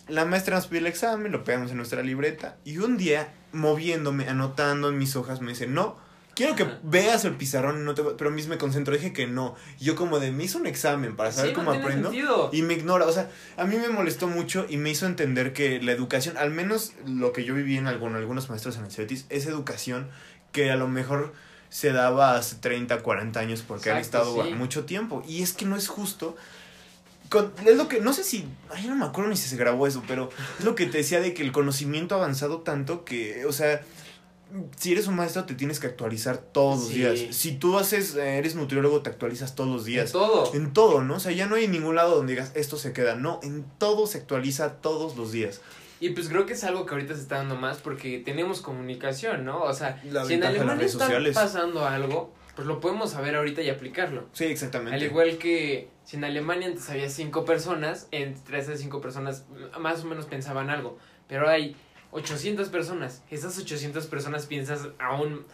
La maestra nos pidió el examen, lo pegamos en nuestra libreta y un día, moviéndome, anotando en mis hojas, me dice, no, quiero que Ajá. veas el pizarrón, no te... pero a mí me concentro, dije que no. Y yo como de, me hizo un examen para saber Sí, cómo no aprendo. sentido. Y me ignora, o sea, a mí me molestó mucho y me hizo entender que la educación, al menos lo que yo viví en algún- algunos maestros en el CETIS, es educación que a lo mejor se daba hace 30, 40 años porque han Exacto, estado sí. mucho tiempo. Y es que no es justo. Con- es lo que, no sé si, ay, no me acuerdo ni si se grabó eso, pero es lo que te decía de que el conocimiento ha avanzado tanto que, o sea, si eres un maestro te tienes que actualizar todos los Sí. días. Si tú haces, eh, eres nutriólogo, te actualizas todos los En días. todo. En todo, ¿no? O sea, ya no hay ningún lado donde digas, esto se queda. No, en todo se actualiza todos los días. Y pues creo que es algo que ahorita se está dando más porque tenemos comunicación, ¿no? O sea, La si en Alemania está sociales. pasando algo, pues lo podemos saber ahorita y aplicarlo. Sí, exactamente. Al igual que si en Alemania antes había cinco personas, entre esas cinco personas más o menos pensaban algo. Pero hay 800 personas. Esas 800 personas piensas aún...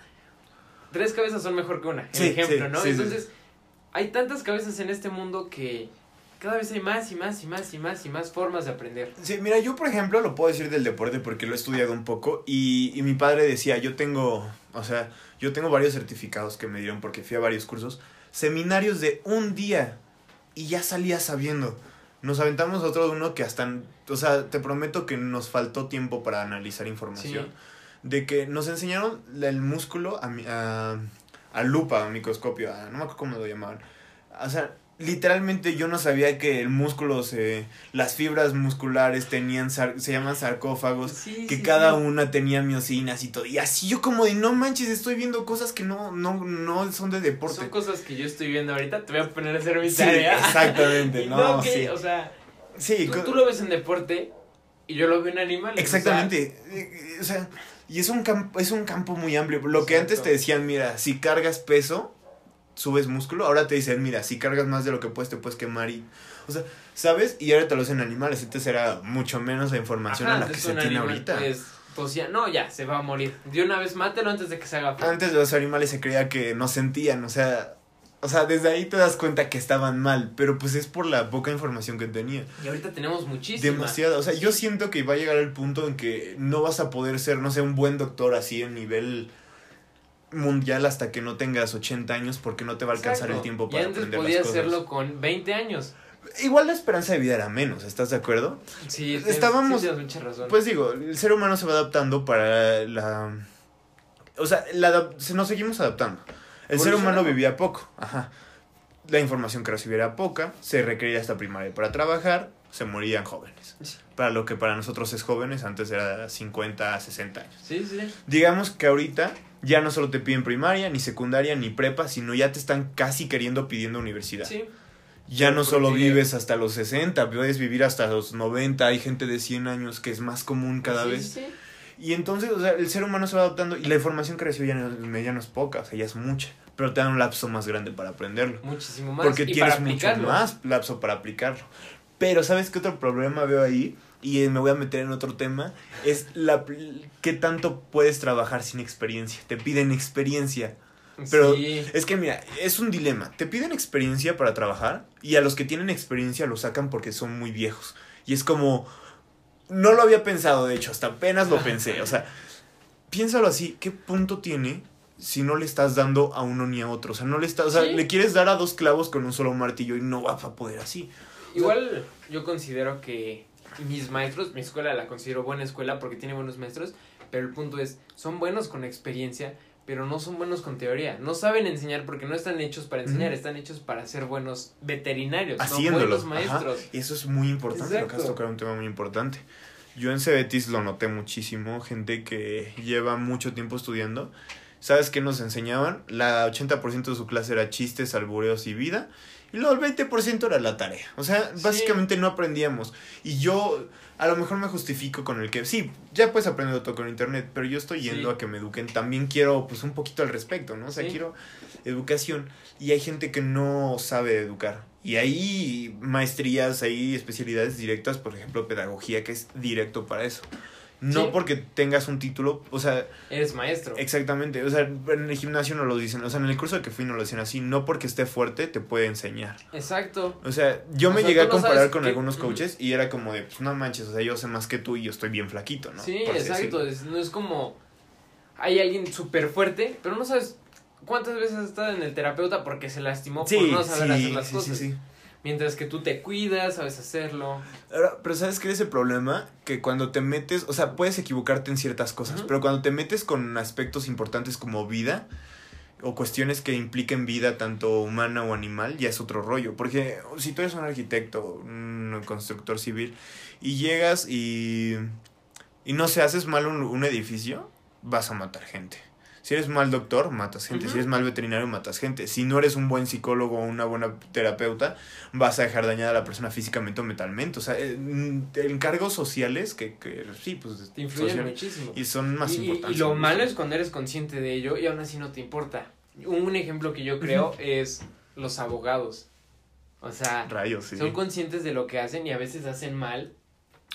Tres cabezas son mejor que una. El Sí, ejemplo, sí, ¿no? sí. Entonces, hay tantas cabezas en este mundo que cada vez hay más y más y más y más y más formas de aprender. Sí, mira, yo por ejemplo lo puedo decir del deporte porque lo he estudiado un poco y, y mi padre decía, yo tengo, o sea, yo tengo varios certificados que me dieron porque fui a varios cursos, seminarios de un día y ya salía sabiendo. Nos aventamos otro uno que hasta, o sea, te prometo que nos faltó tiempo para analizar información. Sí. De que nos enseñaron el músculo a, a, a lupa, a microscopio, a- no me acuerdo cómo lo llamaban. O sea, literalmente yo no sabía que el músculo, se, las fibras musculares tenían, sar- se llaman sarcófagos, Sí, que sí, cada sí. una tenía miocinas y todo. Y así yo como de, no manches, estoy viendo cosas que no, no, no son de deporte. Son cosas que yo estoy viendo ahorita. Te voy a poner a hacer mi tarea. exactamente, Y no, que, sí. O sea, Sí, tú, lo ves en deporte y yo lo veo en animales. Exactamente. Eh, O sea, y es un campo, es un campo muy amplio. Lo que antes te decían, mira, si cargas peso, subes músculo. Ahora te dicen, mira, si cargas más de lo que puedes, te puedes quemar y. O sea, ¿sabes? Y ahora te lo hacen animales. Entonces era mucho menos la información Ajá, a la que se tiene ahorita. Pues, pues ya, no, ya, se va a morir. De una vez mátelo antes de que se haga feo. Antes los animales se creía que no sentían, o sea. O sea, desde ahí te das cuenta que estaban mal, pero pues es por la poca información que tenían. Y ahorita tenemos muchísimas. Demasiada. O sea, yo siento que va a llegar el punto en que no vas a poder ser, no sé, un buen doctor así en nivel mundial hasta que no tengas 80 años porque no te va a alcanzar Exacto. el tiempo Y para antes aprender podía las cosas. hacerlo con 20 años. Igual la esperanza de vida era menos, ¿estás de acuerdo? Sí, Estábamos- sí tienes mucha razón. Pues digo, el ser humano se va adaptando para la... O sea, la, nos seguimos adaptando. El ser humano vivía poco, ajá. La información que recibía era poca, se requería hasta primaria para trabajar, se morían jóvenes. Sí. Para lo que para nosotros es jóvenes, antes era 50, 60 años. Sí, sí. Digamos que ahorita ya no solo te piden primaria, ni secundaria, ni prepa, sino ya te están casi queriendo pidiendo universidad. Sí. Ya no solo vives hasta los 60, puedes vivir hasta los 90, hay gente de 100 años que es más común cada Sí, vez. Y entonces, o sea, el ser humano se va adaptando y la información que recibe ya no, ya no es poca, o sea, ya es mucha, pero te dan un lapso más grande para aprenderlo. Muchísimo más. Porque y tienes mucho más lapso para aplicarlo. Pero, ¿sabes qué otro problema veo ahí? Y me voy a meter en otro tema. Es la qué tanto puedes trabajar sin experiencia. Te piden experiencia. Pero Sí. es que mira, es un dilema. Te piden experiencia para trabajar y a los que tienen experiencia lo sacan porque son muy viejos. Y es como... No lo había pensado, de hecho, hasta apenas lo pensé. O sea, piénsalo así, ¿qué punto tiene si no le estás dando a uno ni a otro? O sea, no le estás... O sea, Sí. le quieres dar a dos clavos con un solo martillo y no va a poder así. Igual yo considero que mis maestros, mi escuela la considero buena escuela porque tiene buenos maestros, pero el punto es, son buenos con experiencia, pero no son buenos con teoría. No saben enseñar porque no están hechos para enseñar, están hechos para ser buenos veterinarios, no Haciéndolo. buenos Ajá. maestros. Y eso es muy importante, lo que has Exacto. tocado un tema muy importante. Yo en Cebetis lo noté muchísimo, gente que lleva mucho tiempo estudiando. ¿Sabes qué nos enseñaban? La 80% de su clase era chistes, albureos y vida. Y luego el 20% era la tarea. O sea, Sí. básicamente no aprendíamos. Y yo a lo mejor me justifico con el que, sí, ya puedes aprender todo con internet, pero yo estoy yendo Sí. a que me eduquen. También quiero, pues, un poquito al respecto, ¿no? O sea, Sí. quiero educación. Y hay gente que no sabe educar. Y hay maestrías, hay especialidades directas, por ejemplo, pedagogía, que es directo para eso. No Sí. porque tengas un título, o sea, Eres maestro. exactamente, o sea, en el gimnasio no lo dicen, o sea, en el curso que fui no lo dicen así, no porque esté fuerte te puede enseñar. Exacto. O sea, yo O me sea, llegué a comparar con algunos coaches y era como de, pues no manches, o sea, yo sé más que tú y yo estoy bien flaquito, ¿no? Sí, Por exacto. Es, no es como hay alguien súper fuerte, pero no sabes cuántas veces has estado en el terapeuta porque se lastimó por no saber hacer las sí, cosas. sí, sí. Mientras que tú te cuidas, sabes hacerlo. Ahora, pero ¿sabes qué es el problema? Que cuando te metes, o sea, puedes equivocarte en ciertas cosas, pero cuando te metes con aspectos importantes como vida o cuestiones que impliquen vida tanto humana o animal, ya es otro rollo. Porque si tú eres un arquitecto, un constructor civil, y llegas y, y no sé, haces mal un, un edificio, vas a matar gente. Si eres mal doctor, matas gente. Si eres mal veterinario, matas gente. Si no eres un buen psicólogo o una buena terapeuta, vas a dejar dañada a la persona físicamente o mentalmente. O sea, eh, mm, encargos sociales que, que sí, pues... Te influyen social- muchísimo. Y son más Y- y- importantes. Y lo malo es cuando eres consciente de ello y aún así no te importa. Un ejemplo que yo creo es los abogados. O sea, Rayos, sí. son conscientes de lo que hacen y a veces hacen mal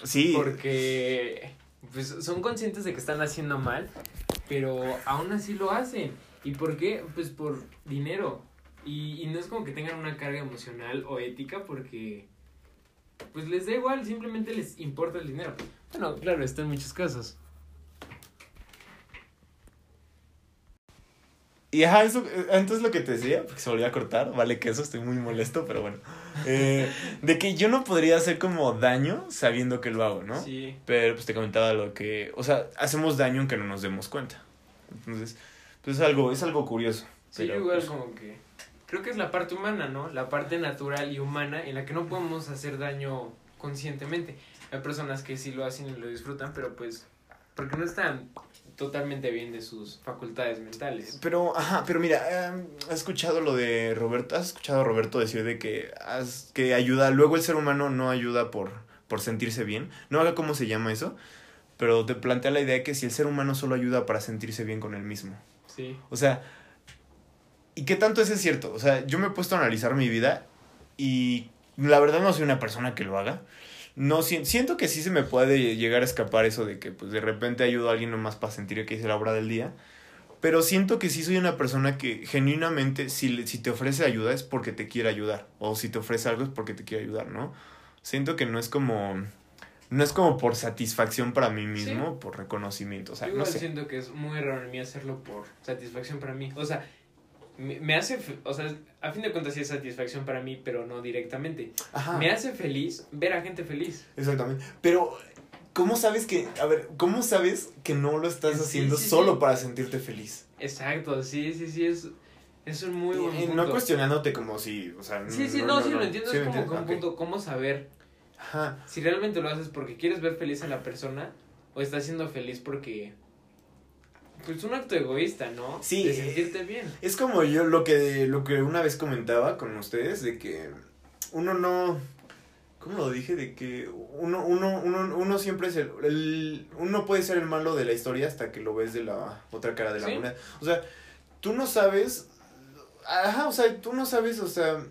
Sí. porque pues, son conscientes de que están haciendo mal, pero aún así lo hacen. ¿Y por qué? Pues por dinero. Y, y no es como que tengan una carga emocional o ética porque pues les da igual, simplemente les importa el dinero. Bueno, claro, está en muchos casos. Y ajá, eso, eh, entonces lo que te decía, porque se volvió a cortar, vale que eso, estoy muy molesto, pero bueno. Eh, de que yo no podría hacer como daño sabiendo que lo hago, ¿no? Sí. Pero pues te comentaba lo que, o sea, hacemos daño aunque no nos demos cuenta. Entonces, pues es algo, es algo curioso. Sí, pero, yo igual pues, como que creo que es la parte humana, ¿no? La parte natural y humana en la que no podemos hacer daño conscientemente. Hay personas que sí lo hacen y lo disfrutan, pero pues porque no están totalmente bien de sus facultades mentales. Pero, ajá, pero mira, eh, ¿has escuchado lo de Roberto? ¿Has escuchado a Roberto decir de que, has- que ayuda, luego el ser humano no ayuda por, por sentirse bien? No haga cómo se llama eso, pero te plantea la idea que si el ser humano solo ayuda para sentirse bien con él mismo. Sí. O sea, ¿y qué tanto eso es cierto? O sea, yo me he puesto a analizar mi vida y la verdad no soy una persona que lo haga. No, si- siento que sí se me puede llegar a escapar eso de que pues de repente ayudo a alguien nomás para sentir que hice la obra del día. Pero siento que sí soy una persona que genuinamente si, le- si te ofrece ayuda es porque te quiere ayudar. O si te ofrece algo es porque te quiere ayudar, ¿no? Siento que no es como... No es como por satisfacción para mí mismo, por reconocimiento. O sea, Yo no sé. siento que es muy raro en mí hacerlo por satisfacción para mí. O sea, me, me hace, o sea, a fin de cuentas sí es satisfacción para mí, pero no directamente. Ajá. Me hace feliz ver a gente feliz. Exactamente. Pero, ¿cómo sabes que, a ver, cómo sabes que no lo estás Sí, haciendo sí, solo sí. para sentirte feliz? Exacto, sí, sí, sí, es, es un muy buen punto. no cuestionándote como si, o sea... Sí, sí, no, sí lo entiendo, Sí es lo como entiendo, que un ok. punto, cómo saber Ajá. si realmente lo haces porque quieres ver feliz a la persona o estás siendo feliz porque... Pues un acto egoísta, ¿no? Sí, De sentirte bien. Es como yo lo que, lo que una vez comentaba con ustedes, de que uno no... ¿Cómo lo dije? De que uno, uno, uno, uno siempre es el, el- Uno puede ser el malo de la historia hasta que lo ves de la otra cara de la Sí. moneda. O sea, tú no sabes... Ajá, o sea, tú no sabes, o sea...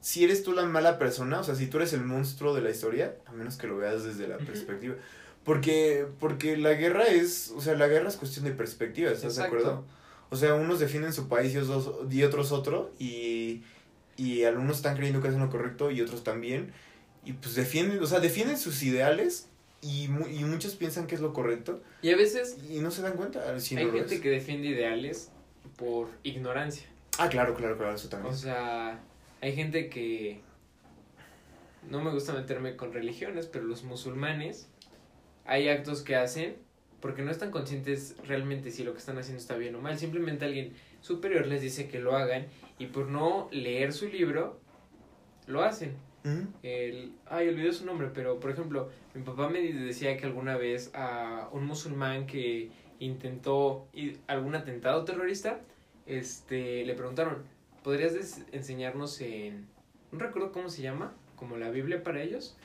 Si eres tú la mala persona, o sea, si tú eres el monstruo de la historia, a menos que lo veas desde la perspectiva. Porque, porque la guerra es, o sea, la guerra es cuestión de perspectiva, ¿estás de acuerdo? O sea, unos defienden su país y otros, y otros otro, y, y algunos están creyendo que hacen lo correcto y otros también. Y pues defienden, o sea, defienden sus ideales y, mu- y muchos piensan que es lo correcto Y a veces y no se dan cuenta. Si hay no gente que defiende ideales por ignorancia. Ah, claro, claro, claro, eso también. O sea, hay gente que... No me gusta meterme con religiones, pero los musulmanes hay actos que hacen porque no están conscientes realmente si lo que están haciendo está bien o mal. Simplemente alguien superior les dice que lo hagan y por no leer su libro, lo hacen. Ujú. El, ay, olvidé su nombre, pero por ejemplo, mi papá me decía que alguna vez a un musulmán que intentó algún atentado terrorista, este, le preguntaron, ¿podrías enseñarnos en, no recuerdo cómo se llama, como la Biblia para ellos,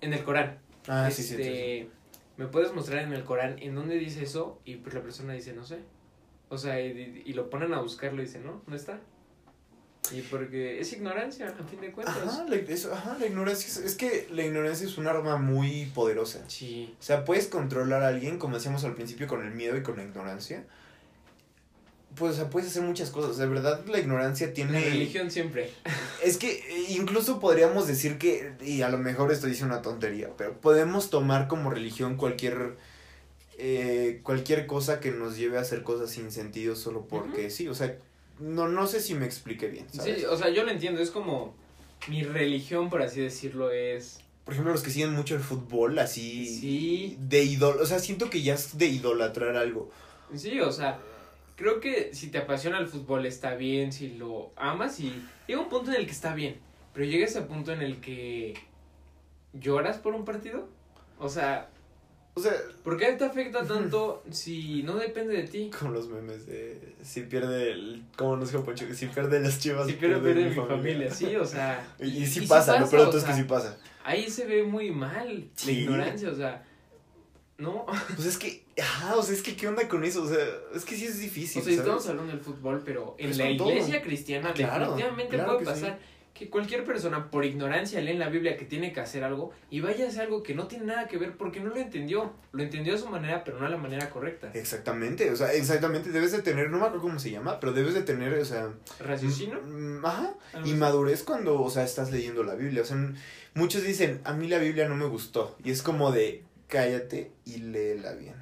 en el Corán? Ah, sí, sí, sí, sí. ¿Me puedes mostrar en el Corán en dónde dice eso? Y pues la persona dice, no sé. O sea, y, y lo ponen a buscarlo y dice, no, no está. Y porque es ignorancia, a fin de cuentas. Ajá, la, eso, ajá, la ignorancia es, es que la ignorancia es un arma muy poderosa. Sí. O sea, puedes controlar a alguien, como decíamos al principio, con el miedo y con la ignorancia. Pues, o sea, puedes hacer muchas cosas. De verdad, la ignorancia tiene... La religión siempre. Es que eh, incluso podríamos decir que, y a lo mejor estoy diciendo una tontería, pero podemos tomar como religión cualquier... eh, cualquier cosa que nos lleve a hacer cosas sin sentido solo porque sí. O sea, no, no sé si me expliqué bien, ¿sabes? Sí, o sea, yo lo entiendo, es como mi religión, por así decirlo, es... Por ejemplo, los que siguen mucho el fútbol, así... Sí. De idol... O sea, siento que ya es de idolatrar algo. Sí, o sea, creo que si te apasiona el fútbol está bien, si lo amas y llega un punto en el que está bien, pero llega ese punto en el que lloras por un partido. O sea, O sea, ¿Por qué te afecta tanto si no depende de ti? como los memes de si pierde el. Como nos dijo Poncho, si pierde las chivas. Si pierde, pierde mi familia, sí, o sea. Y, y sí sí pasa, lo peor es que sí pasa. Ahí se ve muy mal la ignorancia, o sea. No, Pues es que, ajá, o sea, es que qué onda con eso, o sea, es que sí es difícil. o sea, ¿sabes? estamos hablando del fútbol, pero en Pues la todo. iglesia cristiana Claro, definitivamente claro puede que pasar que cualquier persona por ignorancia lee en la Biblia que tiene que hacer algo y vaya a hacer algo que no tiene nada que ver porque no lo entendió. Lo entendió a su manera, pero no a la manera correcta. Exactamente, o sea, exactamente, debes de tener, no me acuerdo cómo se llama, pero debes de tener, o sea, ¿Raciocinio? ajá, y madurez cuando, o sea, estás leyendo la Biblia, o sea, muchos dicen, a mí la Biblia no me gustó, y es como de, cállate y léela bien.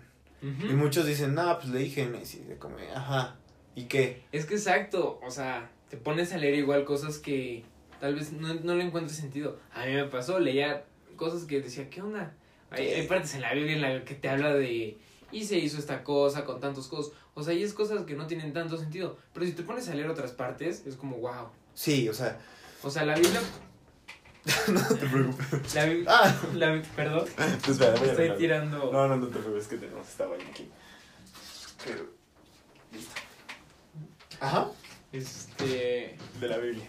Y muchos dicen, no, pues leí Génesis, de como, ajá, ¿y qué? Es que exacto, o sea, te pones a leer igual cosas que tal vez no, no le encuentres sentido. A mí me pasó, leía cosas que decía, ¿qué onda? Hay partes en la Biblia en la que te habla de, y se hizo esta cosa con tantos cosas. O sea, y es cosas que no tienen tanto sentido. Pero si te pones a leer otras partes, es como, wow. Sí, o sea, O sea, la Biblia... no te preocupes. La. Ah, La, perdón, espera, voy a estoy tirando... No, no, no te preocupes, que tenemos esta vaina aquí. Pero, listo. Ajá, Este... de la Biblia.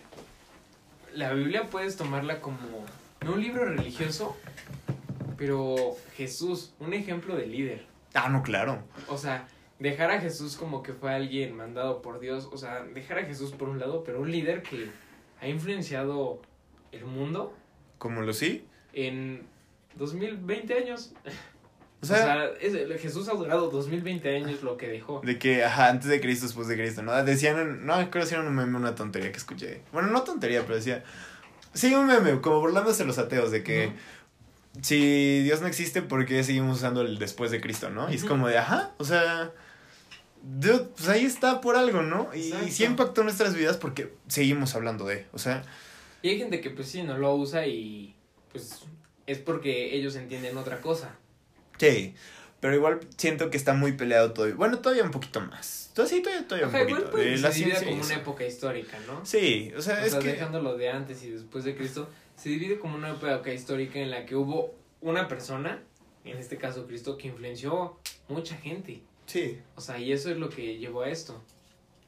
La Biblia puedes tomarla como, no un libro religioso, pero Jesús, un ejemplo de líder. Ah, no, claro. O sea, dejar a Jesús como que fue alguien mandado por Dios, o sea, dejar a Jesús por un lado, pero un líder que ha influenciado el mundo ¿Cómo lo sí? en 2020 años. O O sea, sea, es- Jesús ha durado 2020 años lo que dejó. de que, ajá, antes de Cristo, después de Cristo, ¿no? Decían, no, creo que hicieron un meme, una tontería que escuché. Bueno, no tontería, pero decía, sí, un meme, como burlándose los ateos, de que si Dios no existe, ¿por qué seguimos usando el después de Cristo, no? Y es como de, ajá, o sea, pues ahí está por algo, ¿no? Y, Exacto. sí impactó nuestras vidas porque seguimos hablando de, o sea, Y hay gente que pues sí, no lo usa y pues es porque ellos entienden otra cosa. sí. Pero igual siento que está muy peleado todavía. Bueno, todavía un poquito más. Todavía, todavía, todavía Ajá, un igual poquito. la se y como una época histórica, ¿no? Sí, o sea, O es sea, que... dejándolo de antes y después de Cristo, se divide como una época histórica en la que hubo una persona, en este caso Cristo, que influenció mucha gente. Sí. O sea, y eso es lo que llevó a esto,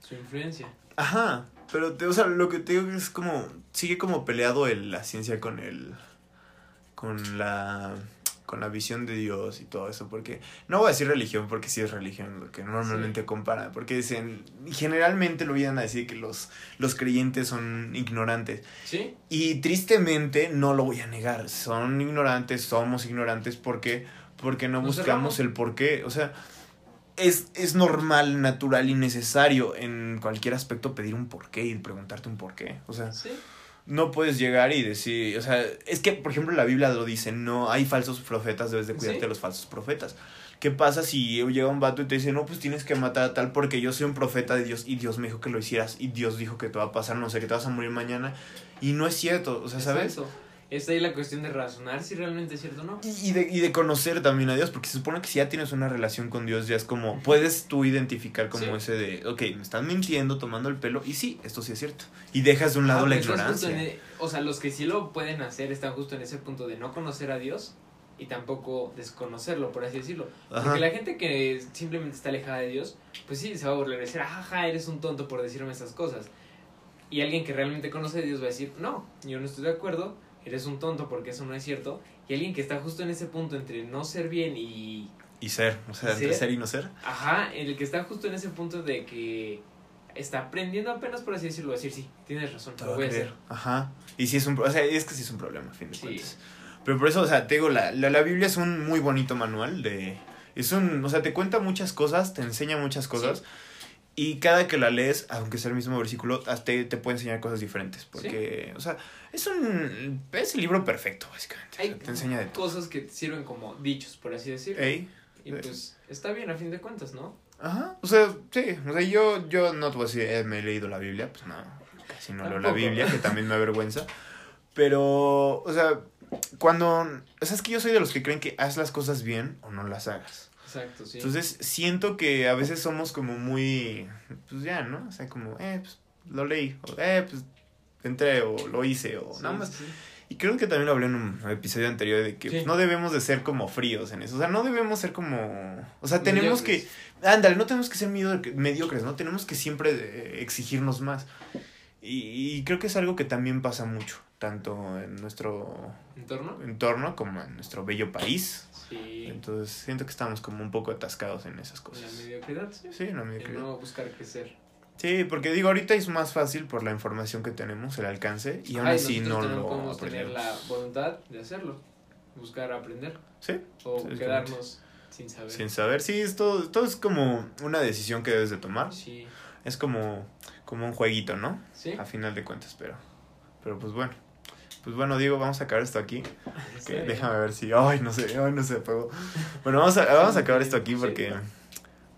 su influencia. Ajá, pero te, o sea, lo que te digo es como, sigue como peleado el, la ciencia con el, con la, con la visión de Dios y todo eso, porque, no voy a decir religión porque sí es religión lo que normalmente compara, porque dicen, generalmente lo vienen a decir que los, los creyentes son ignorantes, ¿Sí? y tristemente no lo voy a negar, son ignorantes, somos ignorantes porque, porque no Nos buscamos cerramos. el porqué, o sea, es, es normal, natural y necesario en cualquier aspecto pedir un porqué y preguntarte un porqué, o sea, Sí. no puedes llegar y decir, o sea, es que, por ejemplo, la Biblia lo dice, no hay falsos profetas, debes de cuidarte Sí. de los falsos profetas. ¿Qué pasa si llega un vato y te dice, no, pues tienes que matar a tal porque yo soy un profeta de Dios y Dios me dijo que lo hicieras y Dios dijo que te va a pasar, no sé, que te vas a morir mañana? Y no es cierto, o sea, ¿sabes? Exacto. Está ahí la cuestión de razonar si realmente es cierto o no. Y de, y de conocer también a Dios, porque se supone que si ya tienes una relación con Dios, ya es como, puedes tú identificar como Sí. ese de, ok, me están mintiendo, tomando el pelo, y sí, esto sí es cierto. Y dejas de un lado Ah, la justo ignorancia. e- o sea, los que sí lo pueden hacer están justo en ese punto de no conocer a Dios y tampoco desconocerlo, por así decirlo. Ajá. Porque la gente que simplemente está alejada de Dios, pues sí, se va a burlar y decir, ajá, eres un tonto por decirme esas cosas. Y alguien que realmente conoce a Dios va a decir, no, yo no estoy de acuerdo, eres un tonto porque eso no es cierto. Y alguien que está justo en ese punto entre no ser bien y... Y ser, o sea, ¿Y entre ser? ser y no ser. Ajá, el que está justo en ese punto de que está aprendiendo apenas, por así decirlo, a decir, sí, tienes razón, Te lo voy a hacer. Ajá. Y sí es un, o sea, es que sí es un problema, a fin de Sí. cuentas. Pero por eso, o sea, te digo, la, la, la Biblia es un muy bonito manual de... Es un, o sea, te cuenta muchas cosas, te enseña muchas cosas. Y cada que la lees, aunque sea el mismo versículo, te, te puede enseñar cosas diferentes. Porque, o sea, es un... Es el libro perfecto, básicamente. O sea, Hay te enseña de todo. cosas que sirven como dichos, por así decirlo. Ey. Y pues está bien a fin de cuentas, ¿no? Ajá. O sea, sí. O sea, yo, yo no te voy a decir, eh, me he leído la Biblia. Pues no, casi no leo la. Biblia, que también me avergüenza. Pero, o sea, cuando... O sea, es que yo soy de los que creen que haz las cosas bien o no las hagas. Exacto, sí. Entonces, siento que a veces somos como muy... Pues ya, ¿no? O sea, como, eh, pues lo leí. O, eh, pues entré o lo hice o Sí, nada más. sí. Y creo que también lo hablé en un episodio anterior de que Sí. no debemos de ser como fríos en eso. O sea, no debemos ser como... O sea, tenemos Mediocres. que... Ándale, no tenemos que ser medio- mediocres, ¿no? Tenemos que siempre eh, exigirnos más. Y, y creo que es algo que también pasa mucho, tanto en nuestro ¿Entorno? entorno como en nuestro bello país. Sí. Entonces siento que estamos como un poco atascados en esas La cosas. mediocridad, sí. Sí, la El mediocridad. no buscar crecer. Sí, porque digo, ahorita es más fácil por la información que tenemos, el alcance, y aún Ay, así no lo podemos tener aprendemos. la voluntad de hacerlo. Buscar aprender. Sí, O quedarnos sin saber. sin saber. Sí, esto, todo es como una decisión que debes de tomar. Sí. Es como, como un jueguito, ¿no? Sí. A final de cuentas, pero, pero pues bueno. Pues bueno, Diego, vamos a acabar esto aquí. Que déjame ver si. Ay, no sé, ay, no se apagó. Bueno, vamos a, vamos a acabar esto aquí porque.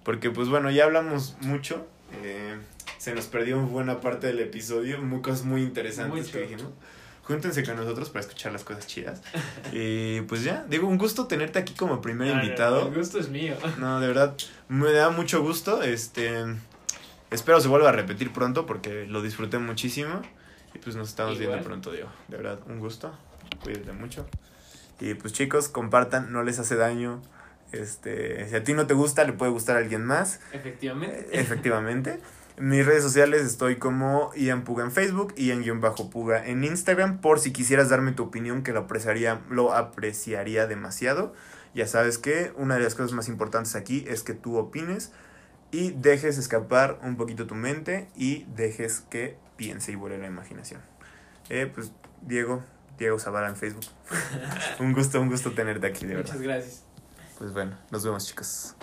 Porque, pues bueno, ya hablamos mucho. eh, se nos perdió buena parte del episodio. Muy, cosas muy interesantes Mucho. que dijimos. Júntense con nosotros para escuchar las cosas chidas. Y pues ya, Diego, un gusto tenerte aquí como primer No, no, invitado. El gusto es mío. No, de verdad, me da mucho gusto. Este. Espero se vuelva a repetir pronto porque lo disfruté muchísimo. Y pues nos estamos Igual. viendo pronto, Diego. De verdad, un gusto. Cuídate mucho. Y pues chicos, compartan, no les hace daño. Este, si a ti no te gusta, le puede gustar a alguien más. Efectivamente. Efectivamente. En mis redes sociales estoy como Ian Puga en Facebook, Ian-Puga en Instagram, por si quisieras darme tu opinión, que lo apreciaría, lo apreciaría demasiado. Ya sabes que una de las cosas más importantes aquí es que tú opines y dejes escapar un poquito tu mente y dejes que piense y vuele la imaginación. Eh, pues Diego, Diego Zavala en Facebook. un gusto, un gusto tenerte aquí, de verdad. Muchas gracias. Pues bueno, nos vemos chicos.